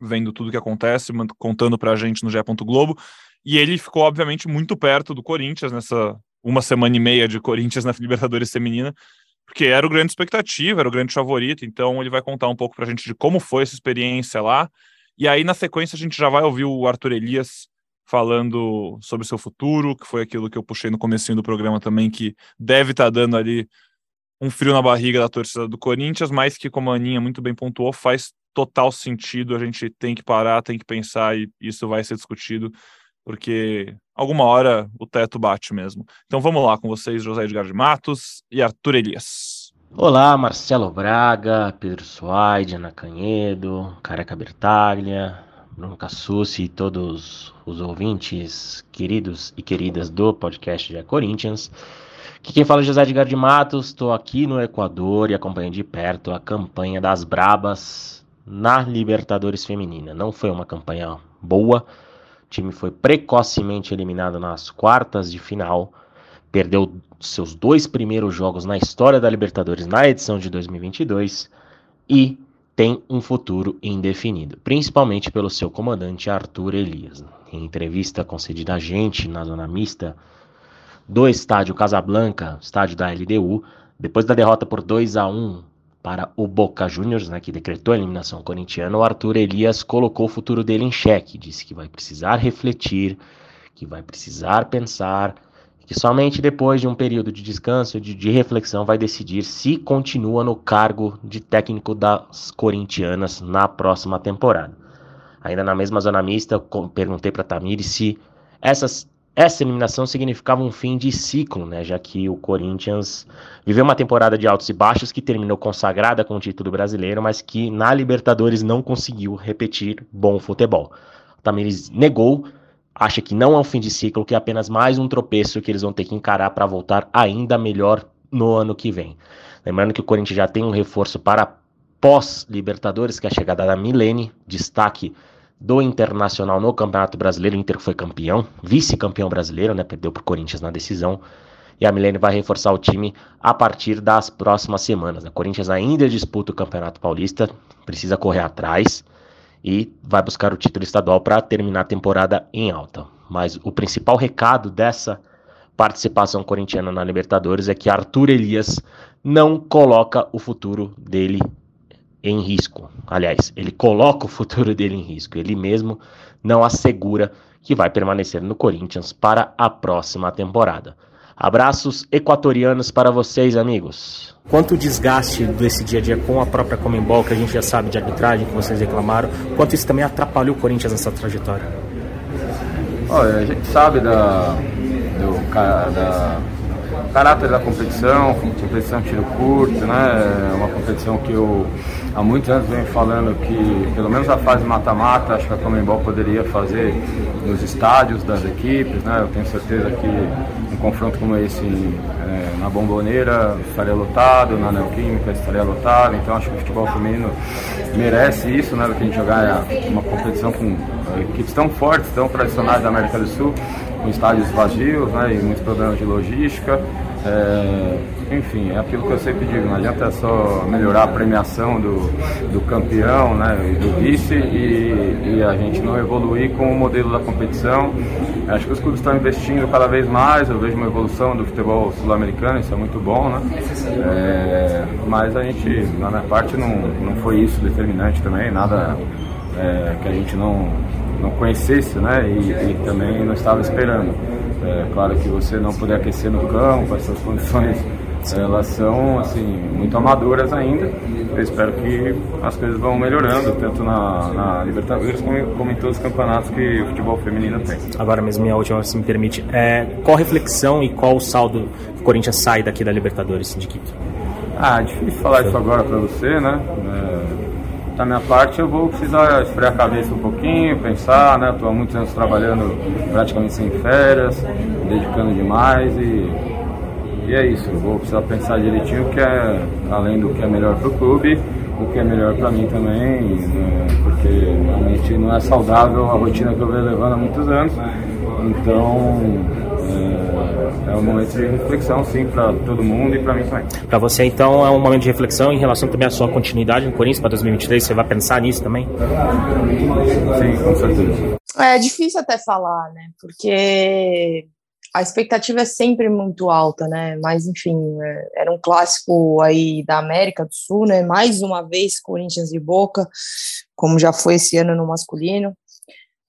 Speaker 1: vendo tudo o que acontece, contando para a gente no GE. Globo. E ele ficou, obviamente, muito perto do Corinthians nessa uma semana e meia de Corinthians na [laughs] Libertadores Feminina, porque era o grande expectativa, era o grande favorito. Então, ele vai contar um pouco para a gente de como foi essa experiência lá. E aí, na sequência, a gente já vai ouvir o Arthur Elias falando sobre seu futuro, que foi aquilo que eu puxei no comecinho do programa também, que deve estar tá dando ali um frio na barriga da torcida do Corinthians, mas que, como a Aninha muito bem pontuou, faz total sentido, a gente tem que parar, tem que pensar e isso vai ser discutido, porque alguma hora o teto bate mesmo. Então vamos lá com vocês, José Edgar de Matos e Arthur Elias.
Speaker 5: Olá, Marcelo Braga, Pedro Suaide, Ana Canhedo, Careca Bertaglia, Bruno Cassucci e todos os ouvintes queridos e queridas do podcast de Corinthians. Aqui quem fala é José Edgar de Matos, estou aqui no Equador e acompanho de perto a campanha das Brabas na Libertadores Feminina. Não foi uma campanha boa, o time foi precocemente eliminado nas quartas de final, perdeu seus dois primeiros jogos na história da Libertadores na edição de 2022 e tem um futuro indefinido, principalmente pelo seu comandante Arthur Elias. Em entrevista concedida a gente na zona mista do estádio Casablanca, estádio da LDU, depois da derrota por 2 a 1 para o Boca Juniors, né, que decretou a eliminação corintiana, o Arthur Elias colocou o futuro dele em xeque, disse que vai precisar refletir, que vai precisar pensar que somente depois de um período de descanso, de, de, reflexão, vai decidir se continua no cargo de técnico das corintianas na próxima temporada. Ainda na mesma zona mista, perguntei para Tamir se essas, essa eliminação significava um fim de ciclo, né, já que o Corinthians viveu uma temporada de altos e baixos que terminou consagrada com o título brasileiro, mas que na Libertadores não conseguiu repetir bom futebol. Tamires negou acha que não é um fim de ciclo, que é apenas mais um tropeço que eles vão ter que encarar para voltar ainda melhor no ano que vem. Lembrando que o Corinthians já tem um reforço para pós-Libertadores, que é a chegada da Milene, destaque do Internacional no Campeonato Brasileiro. O Inter foi campeão, vice-campeão brasileiro, né? Perdeu para o Corinthians na decisão. E a Milene vai reforçar o time a partir das próximas semanas. O Corinthians ainda disputa o Campeonato Paulista, precisa correr atrás e vai buscar o título estadual para terminar a temporada em alta. Mas o principal recado dessa participação corintiana na Libertadores é que Arthur Elias não coloca o futuro dele em risco. Aliás, ele coloca o futuro dele em risco. Ele mesmo não assegura que vai permanecer no Corinthians para a próxima temporada. Abraços equatorianos para vocês, amigos.
Speaker 6: Quanto o desgaste desse dia a dia com a própria Comembol, que a gente já sabe de arbitragem, que vocês reclamaram, quanto isso também atrapalhou o Corinthians nessa trajetória?
Speaker 7: Olha, a gente sabe da, do, da caráter da competição, competição tiro curto, né? É uma competição que eu há muitos anos venho falando que pelo menos a fase mata-mata, acho que a Comembol poderia fazer nos estádios das equipes, né? Eu tenho certeza que um confronto como esse é, na Bomboneira estaria lotado, na Neoquímica estaria lotado, então acho que o futebol feminino merece isso, né? Que a gente jogar uma competição com equipes tão fortes, tão tradicionais da América do Sul, com estádios vazios, né? E muitos problemas de logística. É, enfim, é aquilo que eu sempre digo, não adianta só melhorar a premiação do, do campeão né, e do vice e, e, a gente não evoluir com o modelo da competição. Acho que os clubes estão investindo cada vez mais, eu vejo uma evolução do futebol sul-americano, isso é muito bom, né? É, mas a gente, na minha parte, não, não foi isso determinante também, nada é, que a gente não, não conhecesse né? e, e também não estava esperando. É claro que você não poder aquecer no campo, essas condições elas são assim muito amadoras ainda. Eu espero que as coisas vão melhorando, tanto na, na Libertadores como, como, em todos os campeonatos que o futebol feminino tem.
Speaker 6: Agora mesmo, minha última, se me permite, é, qual reflexão e qual o saldo que o Corinthians sai daqui da Libertadores de Quito?
Speaker 7: Ah, difícil falar isso agora para você, né? É, da minha parte eu vou precisar esfriar a cabeça um pouquinho, pensar, né? Estou há muitos anos trabalhando praticamente sem férias, dedicando demais e, e é isso. Eu vou precisar pensar direitinho o que é, além do que é melhor para o clube, o que é melhor para mim também, né? porque realmente não é saudável a rotina que eu venho levando há muitos anos. Então é, um momento de reflexão, sim, para todo mundo e para mim também.
Speaker 6: Para você, então, é um momento de reflexão em relação também à sua continuidade no Corinthians para 2023? Você vai pensar nisso também?
Speaker 7: Sim, com certeza.
Speaker 4: É difícil até falar, né? Porque a expectativa é sempre muito alta, né? Mas, enfim, é, era um clássico aí da América do Sul, né? Mais uma vez, Corinthians e Boca, como já foi esse ano no masculino.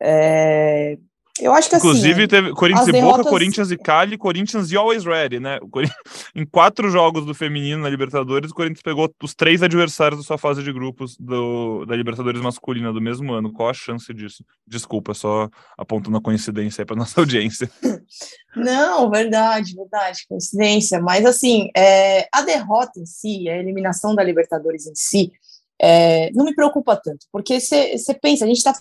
Speaker 4: É, eu acho que
Speaker 1: Inclusive,
Speaker 4: assim,
Speaker 1: teve Corinthians e derrotas... Boca, Corinthians e Cali, Corinthians e Always Ready, né? [laughs] Em quatro jogos do feminino na Libertadores, o Corinthians pegou os três adversários da sua fase de grupos do, da Libertadores masculina do mesmo ano. Qual a chance disso? Desculpa, só apontando a coincidência aí para [laughs] nossa audiência.
Speaker 4: Não, verdade, verdade, coincidência. Mas assim, é, a derrota em si, a eliminação da Libertadores em si, é, não me preocupa tanto, porque você pensa, a gente está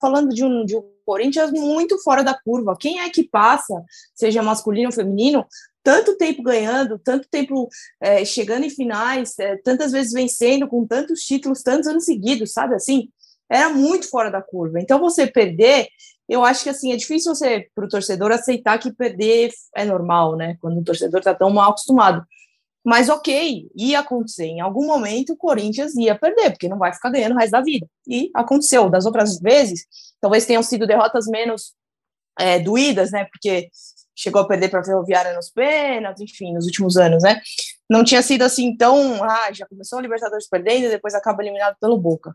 Speaker 4: falando de um, de um Corinthians muito fora da curva. Quem é que passa, seja masculino ou feminino, tanto tempo ganhando, tanto tempo é, chegando em finais, é, tantas vezes vencendo, com tantos títulos, tantos anos seguidos, sabe assim? Era muito fora da curva. Então, você perder, eu acho que assim, é difícil você, para o torcedor, aceitar que perder é normal, né? Quando o torcedor está tão mal acostumado. Mas ok, ia acontecer. Em algum momento o Corinthians ia perder, porque não vai ficar ganhando o resto da vida. E aconteceu. Das outras vezes, talvez tenham sido derrotas menos é, doídas, né? Porque chegou a perder para a Ferroviária nos pênaltis, enfim, nos últimos anos, né? Não tinha sido assim tão. Ah, já começou a Libertadores perdendo e depois acaba eliminado pelo Boca.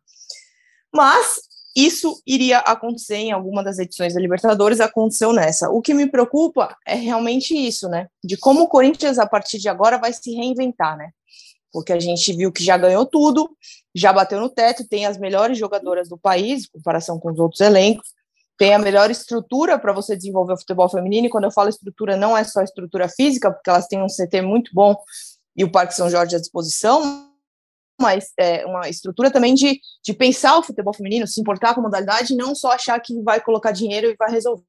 Speaker 4: Mas isso iria acontecer em alguma das edições da Libertadores, aconteceu nessa. O que me preocupa é realmente isso, né? De como o Corinthians, a partir de agora, vai se reinventar, né? Porque a gente viu que já ganhou tudo, já bateu no teto, tem as melhores jogadoras do país, em comparação com os outros elencos, tem a melhor estrutura para você desenvolver o futebol feminino, e quando eu falo estrutura, não é só estrutura física, porque elas têm um CT muito bom e o Parque São Jorge à disposição, uma, é, uma estrutura também de, de pensar o futebol feminino, se importar com a modalidade e não só achar que vai colocar dinheiro e vai resolver,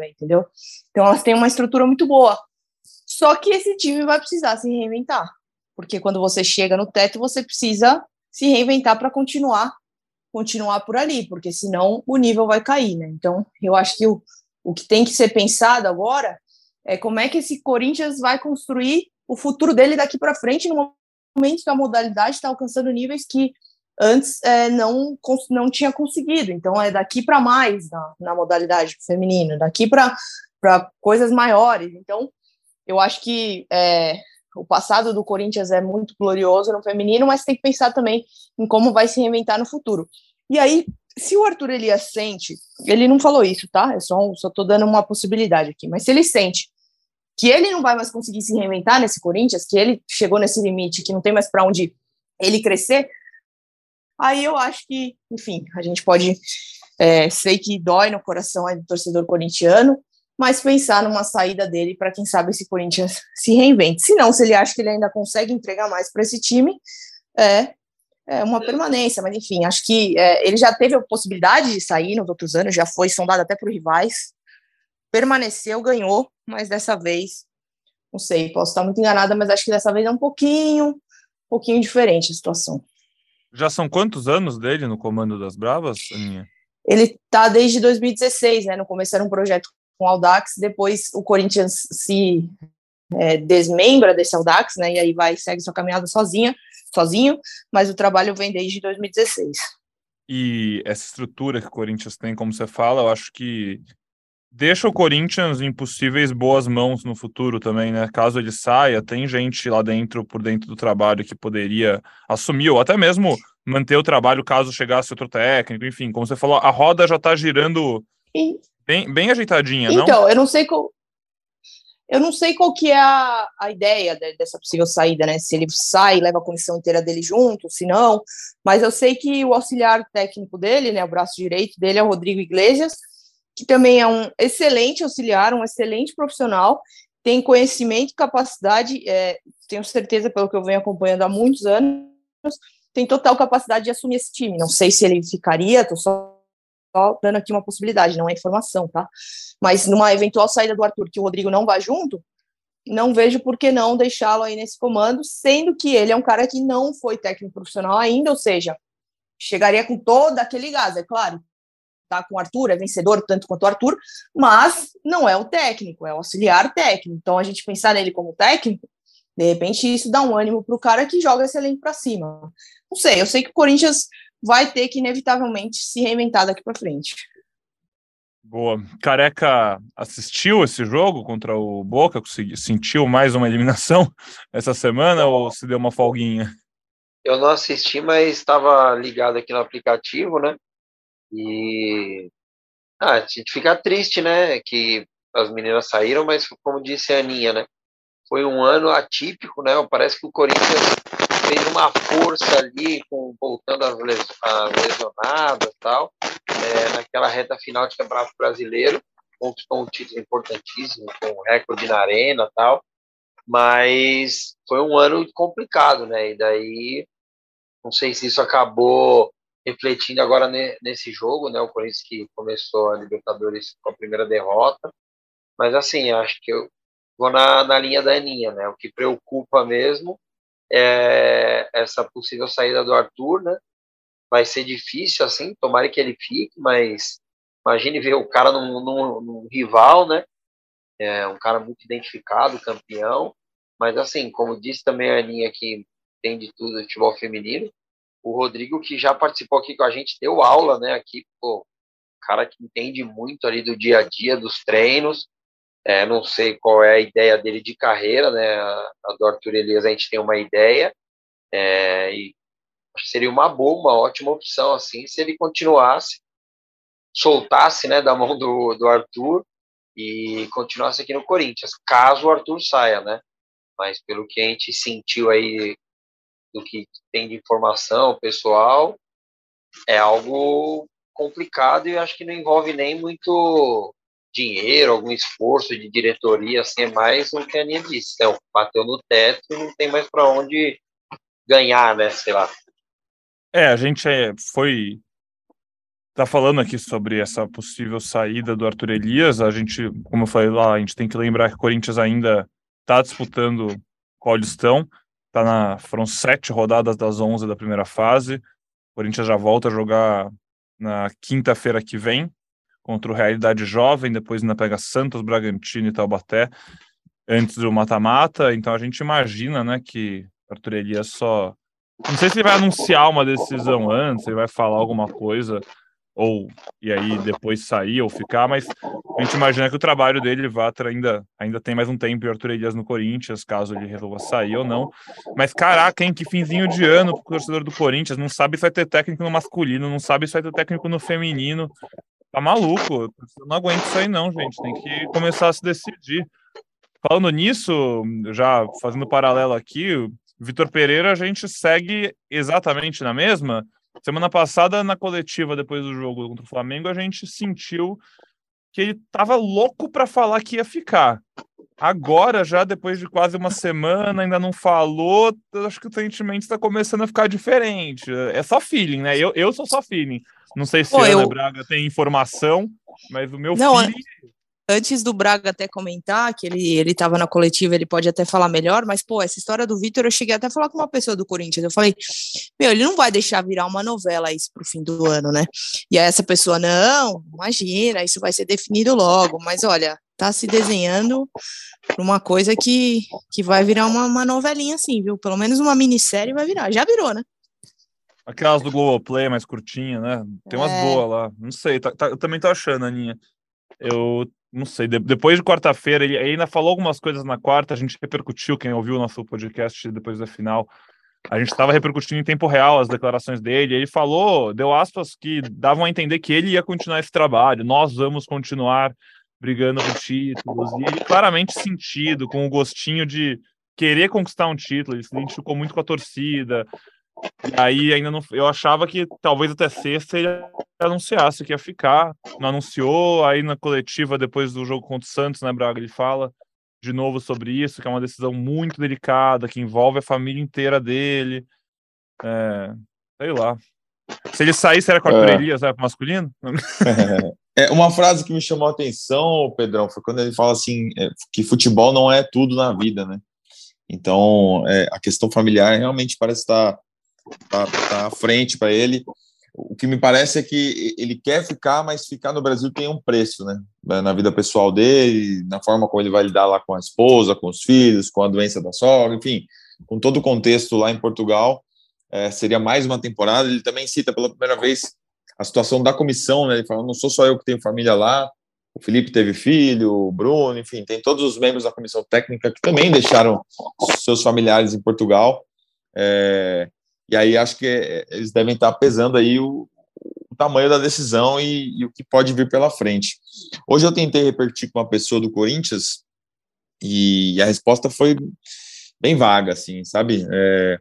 Speaker 4: entendeu? Então elas têm uma estrutura muito boa. Só que esse time vai precisar se reinventar, porque quando você chega no teto, você precisa se reinventar para continuar continuar por ali, porque senão o nível vai cair, né? Então, eu acho que o, o que tem que ser pensado agora é como é que esse Corinthians vai construir o futuro dele daqui para frente no que a modalidade está alcançando níveis que antes é, não, não tinha conseguido. Então, é daqui para mais na, na modalidade feminina, daqui para coisas maiores. Então, eu acho que é, o passado do Corinthians é muito glorioso no feminino, mas tem que pensar também em como vai se reinventar no futuro. E aí, se o Arthur Elias sente, ele não falou isso, tá? Eu só, tô dando uma possibilidade aqui, mas se ele sente que ele não vai mais conseguir se reinventar nesse Corinthians, que ele chegou nesse limite, que não tem mais para onde ele crescer, aí eu acho que, enfim, a gente pode, é, sei que dói no coração do torcedor corintiano, mas pensar numa saída dele para quem sabe esse Corinthians se reinvente. Se não, se ele acha que ele ainda consegue entregar mais para esse time, é, é, uma permanência, mas enfim, acho que é, ele já teve a possibilidade de sair nos outros anos, já foi sondado até por rivais, permaneceu, ganhou, mas dessa vez, não sei, posso estar muito enganada, mas acho que dessa vez é um pouquinho, um pouquinho diferente a situação.
Speaker 1: Já são quantos anos dele no comando das Bravas, Aninha?
Speaker 4: Ele está desde 2016, né? No começo era um projeto com o Audax, depois o Corinthians se é, desmembra desse Audax, né? E aí vai segue sua caminhada sozinha, sozinho, mas o trabalho vem desde 2016.
Speaker 1: E essa estrutura que o Corinthians tem, como você fala, eu acho que deixa o Corinthians em possíveis boas mãos no futuro também, né? Caso ele saia, tem gente lá dentro, por dentro do trabalho, que poderia assumir, ou até mesmo manter o trabalho caso chegasse outro técnico, enfim, como você falou, a roda já tá girando bem, bem ajeitadinha,
Speaker 4: então,
Speaker 1: não?
Speaker 4: Então, eu não sei qual. Eu não sei qual que é a, a ideia dessa possível saída, né? Se ele sai, leva a comissão inteira dele junto, se não. Mas eu sei que o auxiliar técnico dele, né, o braço direito dele é o Rodrigo Iglesias, que também é um excelente auxiliar, um excelente profissional, tem conhecimento, capacidade, é, tenho certeza, pelo que eu venho acompanhando há muitos anos, tem total capacidade de assumir esse time. Não sei se ele ficaria, estou só, só dando aqui uma possibilidade, não é informação, tá? Mas numa eventual saída do Arthur, que o Rodrigo não vá junto, não vejo por que não deixá-lo aí nesse comando, sendo que ele é um cara que não foi técnico profissional ainda, ou seja, chegaria com todo aquele gás, é claro, tá com o Arthur, é vencedor tanto quanto o Arthur, mas não é o técnico, é o auxiliar técnico. Então a gente pensar nele como técnico, de repente isso dá um ânimo para o cara que joga esse elenco para cima. Não sei, eu sei que o Corinthians vai ter que inevitavelmente se reinventar daqui para frente.
Speaker 1: Boa. Careca assistiu esse jogo contra o Boca? Sentiu mais uma eliminação [laughs] essa semana ou se deu uma folguinha?
Speaker 2: Eu não assisti, mas estava ligado aqui no aplicativo, né? E ah, a gente fica triste, né? Que as meninas saíram, mas como disse a Aninha, né? Foi um ano atípico, né? Parece que o Corinthians fez uma força ali, com, voltando as, les, as lesionadas tal, é, naquela reta final de Campeonato Brasileiro, conquistou um título importantíssimo, com recorde na arena tal, mas foi um ano complicado, né? E daí, não sei se isso acabou refletindo agora nesse jogo, né? O Corinthians que começou a Libertadores com a primeira derrota. Mas assim, acho que eu vou na, na linha da Aninha, né? O que preocupa mesmo é essa possível saída do Arthur, né? Vai ser difícil, assim, tomara que ele fique, mas imagine ver o cara num, num, num rival, né? É um cara muito identificado, campeão. Mas assim, como disse também a Aninha que tem de tudo futebol feminino, o Rodrigo, que já participou aqui com a gente, deu aula, né? Aqui, pô, cara que entende muito ali do dia a dia, dos treinos. É, não sei qual é a ideia dele de carreira, né? A do Arthur Elias a gente tem uma ideia. É, e seria uma boa, uma ótima opção, assim, se ele continuasse, soltasse, né, da mão do, do Arthur e continuasse aqui no Corinthians, caso o Arthur saia, né? Mas pelo que a gente sentiu aí do que tem de informação pessoal, é algo complicado e acho que não envolve nem muito dinheiro, algum esforço de diretoria, assim, é mais o que a Aninha disse, é, bateu no teto e não tem mais para onde ganhar, né, sei lá.
Speaker 1: É, a gente é, foi tá falando aqui sobre essa possível saída do Arthur Elias, a gente, como eu falei lá, a gente tem que lembrar que o Corinthians ainda está disputando o Paulistão, Tá na, foram sete rodadas das onze da primeira fase. O Corinthians já volta a jogar na quinta-feira que vem contra o Realidade Jovem, depois ainda pega Santos, Bragantino e Taubaté antes do mata-mata. Então a gente imagina, né, que Arthur Elias só não sei se ele vai anunciar uma decisão antes, ele vai falar alguma coisa, ou e aí depois sair ou ficar, mas a gente imagina que o trabalho dele vá ainda, ainda tem mais um tempo o Arthur Elias no Corinthians, caso ele resolva sair ou não. Mas caraca, hein, que finzinho de ano pro torcedor do Corinthians, não sabe se vai ter técnico no masculino, não sabe se vai ter técnico no feminino. Tá maluco, eu não aguento isso aí não, gente, tem que começar a se decidir. Falando nisso, já fazendo paralelo aqui, Vitor Pereira a gente segue exatamente na mesma, Semana passada, na coletiva, depois do jogo contra o Flamengo, a gente sentiu que ele tava louco para falar que ia ficar. Agora, já depois de quase uma semana, ainda não falou, acho que o sentimento está começando a ficar diferente. É só feeling, né? Eu, eu sou só feeling. Não sei se a Ana eu... Braga tem informação, mas o meu não, feeling
Speaker 4: antes do Braga até comentar, que ele, ele tava na coletiva, ele pode até falar melhor, mas, pô, essa história do Vitor, eu cheguei até a falar com uma pessoa do Corinthians, eu falei, meu, ele não vai deixar virar uma novela isso pro fim do ano, né? E aí essa pessoa, não, imagina, isso vai ser definido logo, mas olha, tá se desenhando uma coisa que, que vai virar uma, uma novelinha assim, viu? Pelo menos uma minissérie vai virar, já virou, né?
Speaker 1: Aquelas do Globoplay mais curtinha, né? Tem umas é... boas lá. Não sei, tá, tá, eu também tô achando, Aninha. Eu não sei, de, depois de quarta-feira, ele, ele, ainda falou algumas coisas na quarta, a gente repercutiu, quem ouviu o nosso podcast depois da final, a gente estava repercutindo em tempo real as declarações dele, ele falou, deu aspas que davam a entender que ele ia continuar esse trabalho, nós vamos continuar brigando por títulos, e ele claramente sentido, com o gostinho de querer conquistar um título, ele se identificou muito com a torcida, e aí ainda não. Eu achava que talvez até sexta ele anunciasse que ia ficar. Não anunciou, aí na coletiva, depois do jogo contra o Santos, né, Braga? Ele fala de novo sobre isso, que é uma decisão muito delicada, que envolve a família inteira dele. É, sei lá. Se ele saísse, era com a é. Elias, era masculino? [laughs]
Speaker 3: É, uma frase que me chamou a atenção, Pedrão, foi quando ele fala assim, é, que futebol não é tudo na vida, né? Então, é, a questão familiar realmente parece estar tá, tá à frente para ele. O que me parece é que ele quer ficar, mas ficar no Brasil tem um preço, né? Na vida pessoal dele, na forma como ele vai lidar lá com a esposa, com os filhos, com a doença da sogra, enfim, com todo o contexto lá em Portugal. É, seria mais uma temporada. Ele também cita pela primeira vez a situação da comissão, né? Ele fala: não sou só eu que tenho família lá, o Felipe teve filho, o Bruno, enfim, tem todos os membros da comissão técnica que também deixaram seus familiares em Portugal. É, e aí acho que é, eles devem estar pesando aí o, o tamanho da decisão e, e, o que pode vir pela frente. Hoje eu tentei repetir com uma pessoa do Corinthians e a resposta foi bem vaga, assim, sabe? É,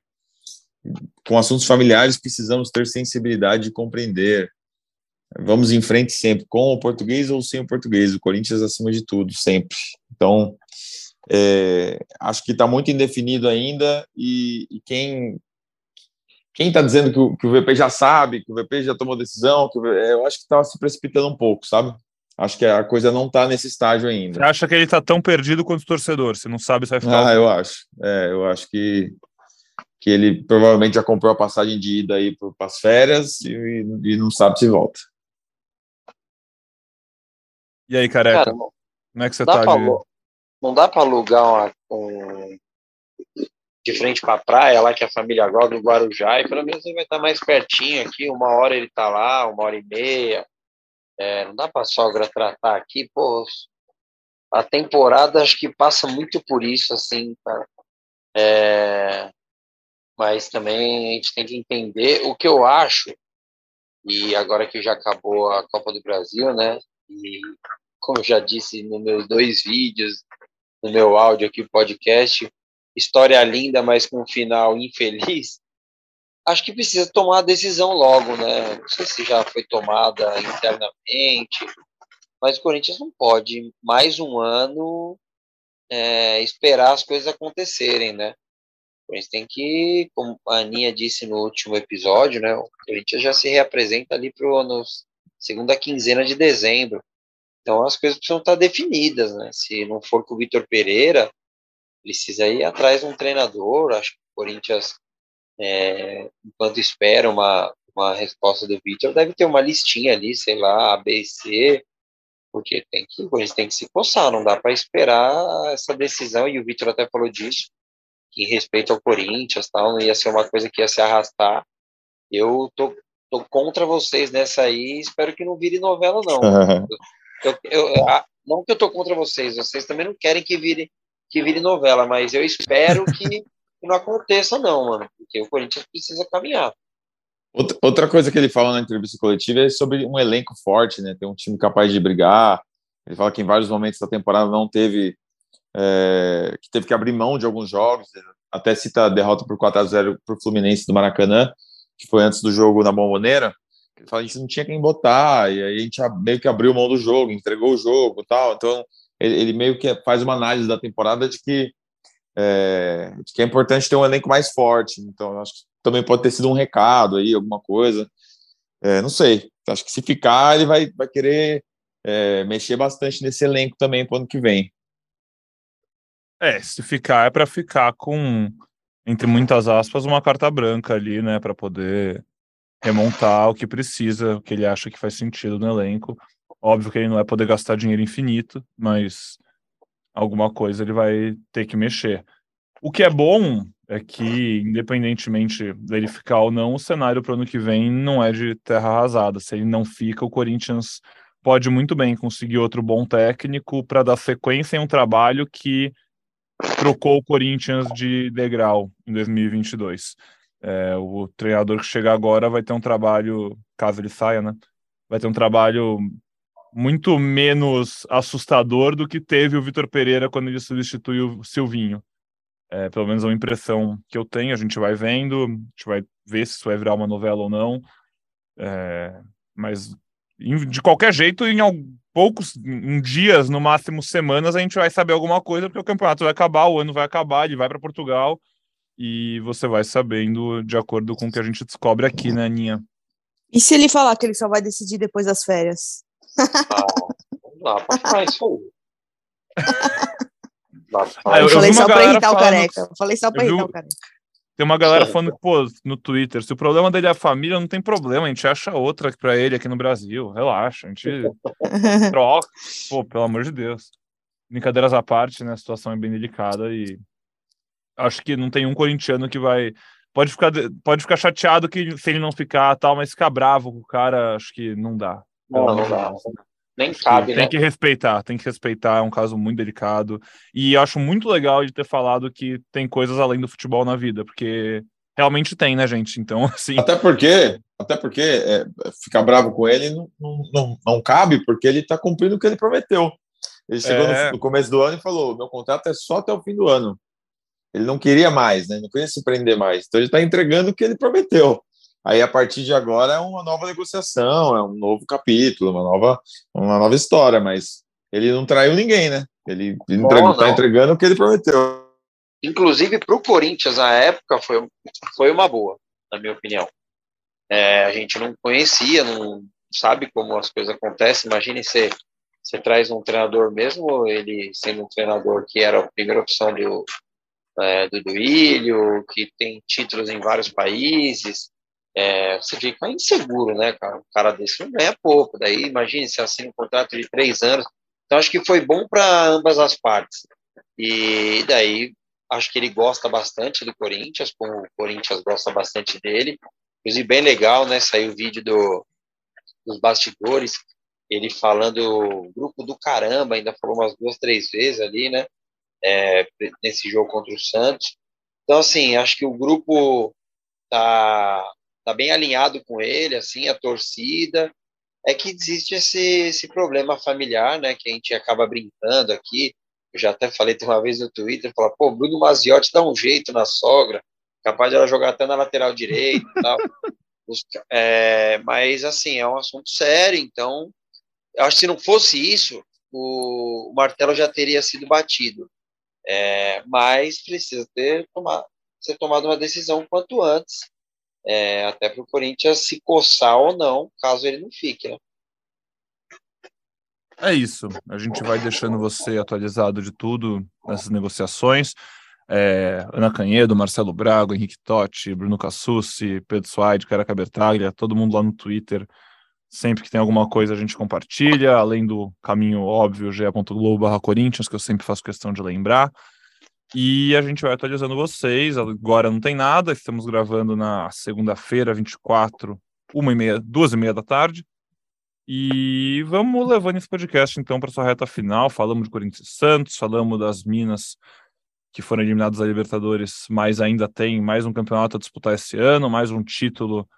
Speaker 3: com assuntos familiares precisamos ter sensibilidade de compreender. Vamos em frente sempre, com o português ou sem o português. O Corinthians acima de tudo, sempre. Então, é, acho que está muito indefinido ainda e, e quem quem está dizendo que o, que o, VP já sabe, que o VP já tomou decisão, que é, eu acho que está se precipitando um pouco, sabe? Acho que a coisa não está nesse estágio ainda.
Speaker 1: Você acha que ele está tão perdido quanto o torcedor? Você não sabe se vai ficar.
Speaker 3: Ah, eu acho. É, eu acho que, que ele provavelmente já comprou a passagem de ida aí para as férias e, e, não sabe se volta.
Speaker 1: E aí, careca? Cara, como é que você está? De...
Speaker 2: Não dá para alugar uma, um, de frente para a praia, lá que a família gosta, do Guarujá, e pelo menos ele vai estar mais pertinho aqui, uma hora ele está lá, uma hora e meia. É, não dá para a sogra tratar aqui, pô. A temporada acho que passa muito por isso, assim, cara. É, mas também a gente tem que entender o que eu acho, e agora que já acabou a Copa do Brasil, né? E como eu já disse nos meus dois vídeos, no meu áudio aqui, podcast, história linda, mas com um final infeliz, acho que precisa tomar a decisão logo, né? Não sei se já foi tomada internamente, mas o Corinthians não pode mais um ano é, esperar as coisas acontecerem, né? O Corinthians tem que, como a Aninha disse no último episódio, né? O Corinthians já se reapresenta ali para a segunda quinzena de dezembro. Então as coisas precisam estar definidas, né? Se não for com o Vitor Pereira, precisa ir atrás de um treinador. Acho que o Corinthians, é, enquanto espera uma, uma resposta do Vitor, deve ter uma listinha ali, sei lá, A, B e C, porque tem que, o Corinthians tem que se coçar, não dá para esperar essa decisão, e o Vitor até falou disso, que respeito ao Corinthians, tal, não ia ser uma coisa que ia se arrastar. Eu tô tô contra vocês nessa aí, espero que não vire novela, não. [laughs] eu, eu, eu, não que eu tô contra vocês, vocês também não querem que vire, que vire novela, mas eu espero que, [laughs] não aconteça, não, mano, porque o Corinthians precisa caminhar.
Speaker 3: Outra coisa que ele fala na entrevista coletiva é sobre um elenco forte, né? Ter um time capaz de brigar. Ele fala que em vários momentos da temporada não teve. É, que teve que abrir mão de alguns jogos. Até cita a derrota por 4 a 0 para o Fluminense do Maracanã, que foi antes do jogo na Bomboneira. Ele fala que a gente não tinha quem botar, e aí a gente meio que abriu mão do jogo, entregou o jogo tal. Então, ele, ele meio que faz uma análise da temporada de que, é, de que é importante ter um elenco mais forte. Então, acho que também pode ter sido um recado aí, alguma coisa. É, não sei. Acho que se ficar, ele vai, vai querer é, mexer bastante nesse elenco também para o ano que vem.
Speaker 1: É, se ficar é para ficar com, entre muitas aspas, uma carta branca ali, né, para poder remontar o que precisa, o que ele acha que faz sentido no elenco. Óbvio que ele não vai poder gastar dinheiro infinito, mas alguma coisa ele vai ter que mexer. O que é bom é que, independentemente dele ficar ou não, o cenário para o ano que vem não é de terra arrasada. Se ele não fica, o Corinthians pode muito bem conseguir outro bom técnico para dar sequência em um trabalho que trocou o Corinthians de degrau em 2022. É, o treinador que chega agora vai ter um trabalho, caso ele saia, né? Vai ter um trabalho muito menos assustador do que teve o Vitor Pereira quando ele substituiu o Silvinho. É, pelo menos é uma impressão que eu tenho, a gente vai vendo, a gente vai ver se isso vai virar uma novela ou não. É, mas de qualquer jeito, em poucos em dias, no máximo semanas, a gente vai saber alguma coisa, porque o campeonato vai acabar, o ano vai acabar, ele vai para Portugal e você vai sabendo de acordo com o que a gente descobre aqui, né, Aninha?
Speaker 4: E se ele falar que ele só vai decidir depois das férias?
Speaker 2: Ah, não dá pra falar isso.
Speaker 4: Ah, eu, eu, falei só pra irritar o careca. Eu falei só pra irritar o careca.
Speaker 1: Tem uma galera falando, pô, no Twitter, se o problema dele é a família, não tem problema, a gente acha outra para ele aqui no Brasil. Relaxa, a gente [laughs] troca. Pô, pelo amor de Deus. Brincadeiras à parte, né? A situação é bem delicada e acho que não tem um corintiano que vai. Pode ficar, pode ficar chateado que se ele não ficar tal, mas ficar bravo com o cara, acho que não dá.
Speaker 2: Não, não dá. Nem cabe,
Speaker 1: tem
Speaker 2: né?
Speaker 1: Tem que respeitar, tem que respeitar, é um caso muito delicado. E acho muito legal de ter falado que tem coisas além do futebol na vida, porque realmente tem, né, gente? Então, [laughs] assim.
Speaker 3: Até porque, até porque é, ficar bravo com ele não, não, não, não cabe, porque ele está cumprindo o que ele prometeu. Ele chegou é... no, no, começo do ano e falou: meu contrato é só até o fim do ano. Ele não queria mais, né? Não queria se prender mais. Então ele está entregando o que ele prometeu. Aí, a partir de agora, é uma nova negociação, é um novo capítulo, uma nova, uma nova história, mas ele não traiu ninguém, né? Ele está entregando o que ele prometeu.
Speaker 2: Inclusive, para o Corinthians, na época, foi, foi uma boa, na minha opinião. É, a gente não conhecia, não sabe como as coisas acontecem. Imagine você, você traz um treinador mesmo, ele sendo um treinador que era a primeira opção do, é, do Duílio, que tem títulos em vários países, é, você fica inseguro, né, cara? Um cara desse não ganha pouco. Daí, imagine se assina um contrato de três anos. Então, acho que foi bom para ambas as partes. E daí, acho que ele gosta bastante do Corinthians, como o Corinthians gosta bastante dele. Inclusive, bem legal, né? Saiu o vídeo do, dos bastidores, ele falando grupo do caramba, ainda falou umas duas, três vezes ali, né? É, nesse jogo contra o Santos. Então, assim, acho que o grupo tá tá bem alinhado com ele, assim, a torcida. É que existe esse, esse problema familiar, né, que a gente acaba brincando aqui. Eu já até falei uma vez no Twitter, falar, pô, Bruno Maziotti dá um jeito na sogra, capaz de ela jogar até na lateral direita e tal. [laughs] É, mas, assim, é um assunto sério, então, acho que se não fosse isso, o, o martelo já teria sido batido. É, mas precisa ter tomar, ser tomada uma decisão quanto antes é, até para o Corinthians se coçar ou não, caso ele não fique, né?
Speaker 1: É isso. A gente vai deixando você atualizado de tudo nessas negociações. É, Ana Canhedo, Marcelo Brago, Henrique Totti, Bruno Cassucci, Pedro Suaide, Caraca Bertaglia, todo mundo lá no Twitter. Sempre que tem alguma coisa a gente compartilha, além do caminho óbvio, ge.globo Corinthians, que eu sempre faço questão de lembrar. E a gente vai atualizando vocês. Agora não tem nada, estamos gravando na segunda-feira, 24 uma e meia, duas e meia da tarde. E vamos levando esse podcast então para sua reta final. Falamos de Corinthians e Santos, falamos das Minas que foram eliminadas da Libertadores, mas ainda tem mais um campeonato a disputar esse ano, mais um título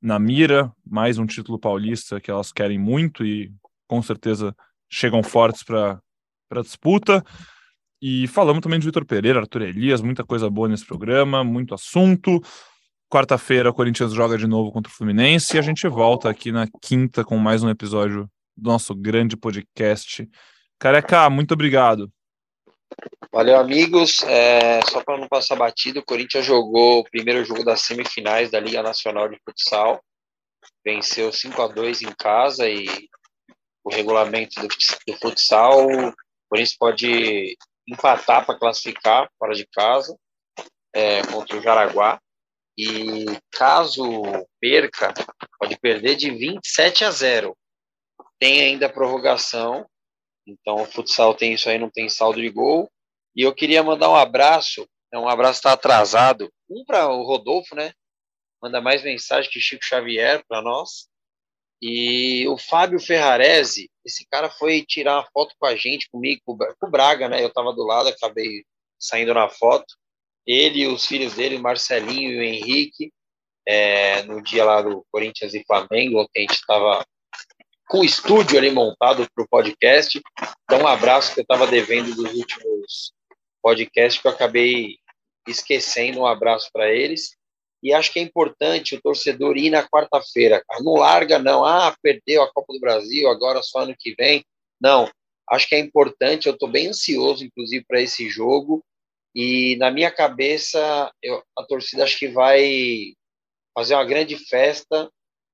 Speaker 1: na mira, mais um título paulista que elas querem muito e com certeza chegam fortes para a disputa. E falamos também de Vitor Pereira, Arthur Elias, muita coisa boa nesse programa, muito assunto. Quarta-feira, o Corinthians joga de novo contra o Fluminense e a gente volta aqui na quinta com mais um episódio do nosso grande podcast. Careca, muito obrigado.
Speaker 2: Valeu, amigos. É, só para não passar batido, o Corinthians jogou o primeiro jogo das semifinais da Liga Nacional de Futsal. Venceu 5 a 2 em casa e o regulamento do, do futsal, o Corinthians pode empatar para classificar fora de casa é, contra o Jaraguá. E caso perca, pode perder de 27 a 0. Tem ainda a prorrogação, então o futsal tem isso aí, não tem saldo de gol. E eu queria mandar um abraço, é um abraço está atrasado, um para o Rodolfo, né? Manda mais mensagem que Chico Xavier para nós. E o Fábio Ferrarese, esse cara foi tirar uma foto com a gente, comigo, com o Braga, né? Eu estava do lado, acabei saindo na foto ele e os filhos dele, Marcelinho e o Henrique, é, no dia lá do Corinthians e Flamengo, que a gente estava com o estúdio ali montado para o podcast. Então, um abraço que eu estava devendo dos últimos podcasts, que eu acabei esquecendo. Um abraço para eles. E acho que é importante o torcedor ir na quarta-feira. Não larga, não. Ah, perdeu a Copa do Brasil, agora só ano que vem. Não. Acho que é importante. Eu estou bem ansioso, inclusive, para esse jogo. E na minha cabeça, eu, a torcida acho que vai fazer uma grande festa,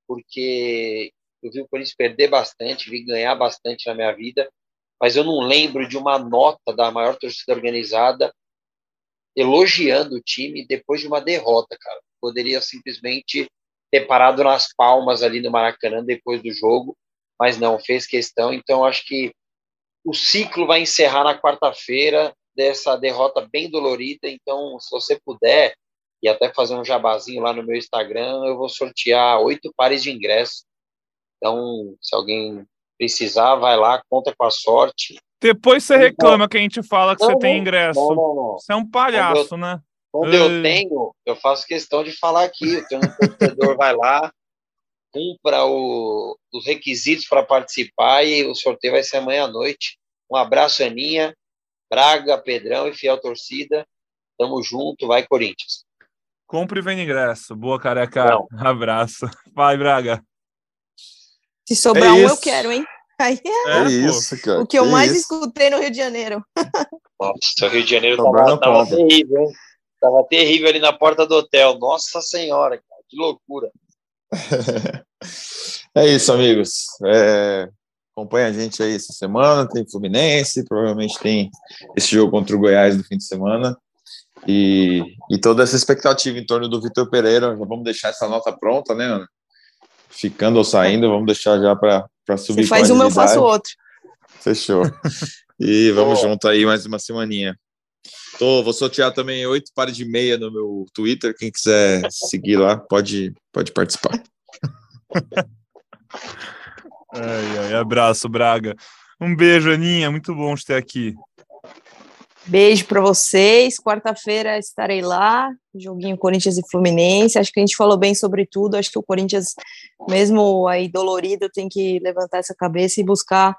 Speaker 2: porque eu vi o Corinthians perder bastante, vi ganhar bastante na minha vida, mas eu não lembro de uma nota da maior torcida organizada elogiando o time depois de uma derrota, cara. Poderia simplesmente ter parado nas palmas ali no Maracanã depois do jogo, mas não, fez questão. Então, acho que o ciclo vai encerrar na quarta-feira dessa derrota bem dolorida. Então, se você puder, e até fazer um jabazinho lá no meu Instagram, eu vou sortear oito pares de ingressos. Então, se alguém precisar, vai lá, conta com a sorte.
Speaker 1: Depois você reclama que a gente fala que não, você tem ingresso. Não, não, não. Você é um palhaço,
Speaker 2: quando
Speaker 1: eu, né?
Speaker 2: Quando eu tenho, eu faço questão de falar aqui. Um torcedor, [laughs] vai lá, cumpra o, os requisitos para participar e o sorteio vai ser amanhã à noite. Um abraço, Aninha. Braga, Pedrão e fiel torcida. Tamo junto, vai Corinthians.
Speaker 1: Compre e vem ingresso. Boa, careca. Não. Abraço. Vai, Braga.
Speaker 4: Se sobrar é um, eu quero, hein?
Speaker 3: Aí é, é isso, cara.
Speaker 4: O que eu mais isso. escutei no Rio de Janeiro. [laughs]
Speaker 2: Nossa, o Rio de Janeiro tava, tava terrível, hein? Tava terrível ali na porta do hotel. Nossa Senhora, cara, que loucura. [laughs]
Speaker 3: é isso, amigos. É, Acompanha a gente aí essa semana, tem Fluminense, provavelmente tem esse jogo contra o Goiás no fim de semana. E, e toda essa expectativa em torno do Vitor Pereira, já vamos deixar essa nota pronta, né, Ana? Ficando ou saindo, vamos deixar já para subir.
Speaker 4: Você faz uma, eu faço outro.
Speaker 3: Fechou. E [laughs] vamos oh. junto aí mais uma semaninha. Tô, vou sortear também oito pares de meia no meu Twitter. Quem quiser seguir lá, pode, pode participar. [laughs]
Speaker 1: Ai, ai, abraço, Braga. Um beijo, Aninha. Muito bom te ter aqui.
Speaker 4: Beijo para vocês. Quarta-feira estarei lá. Joguinho Corinthians e Fluminense. Acho que a gente falou bem sobre tudo. Acho que o Corinthians, mesmo aí dolorido, tem que levantar essa cabeça e buscar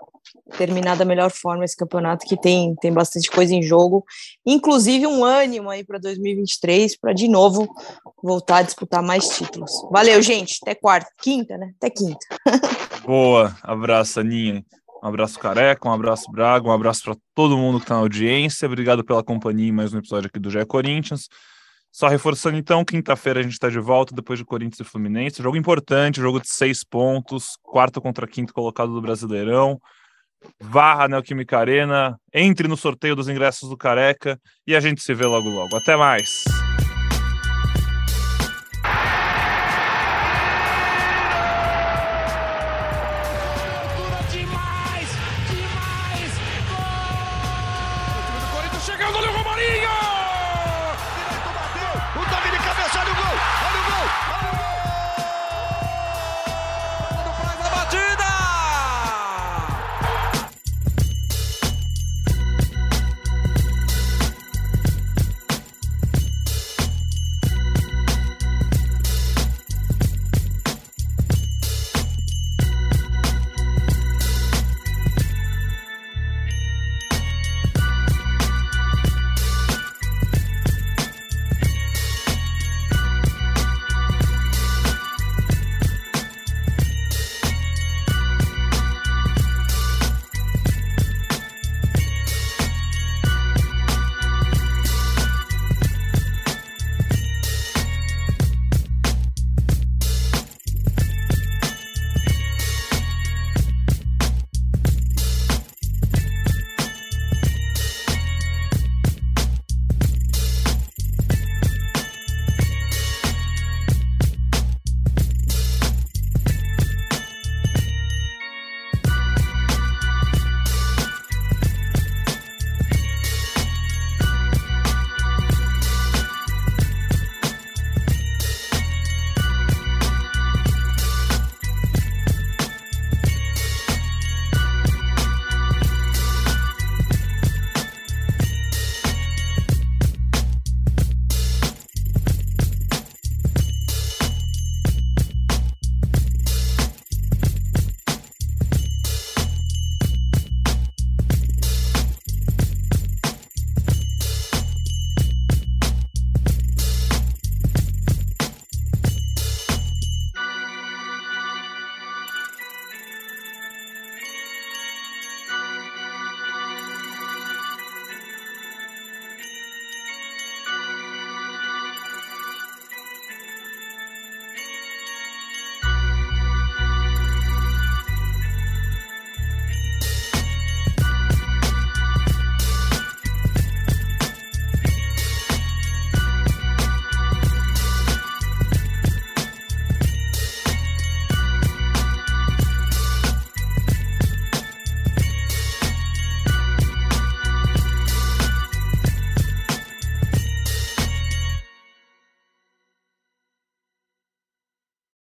Speaker 4: terminar da melhor forma esse campeonato que tem tem bastante coisa em jogo, inclusive um ânimo aí para 2023 para de novo voltar a disputar mais títulos. Valeu, gente. Até quarta, quinta, né? Até quinta. [laughs]
Speaker 1: Boa, abraço, Aninha. Um abraço, Careca, um abraço, Braga, um abraço para todo mundo que está na audiência. Obrigado pela companhia em mais um episódio aqui do GE Corinthians. Só reforçando então, quinta-feira a gente está de volta depois de Corinthians e Fluminense. Jogo importante, jogo de seis pontos, quarto contra quinto colocado do Brasileirão. Varra Neoquímica Arena, entre no sorteio dos ingressos do Careca e a gente se vê logo logo. Até mais!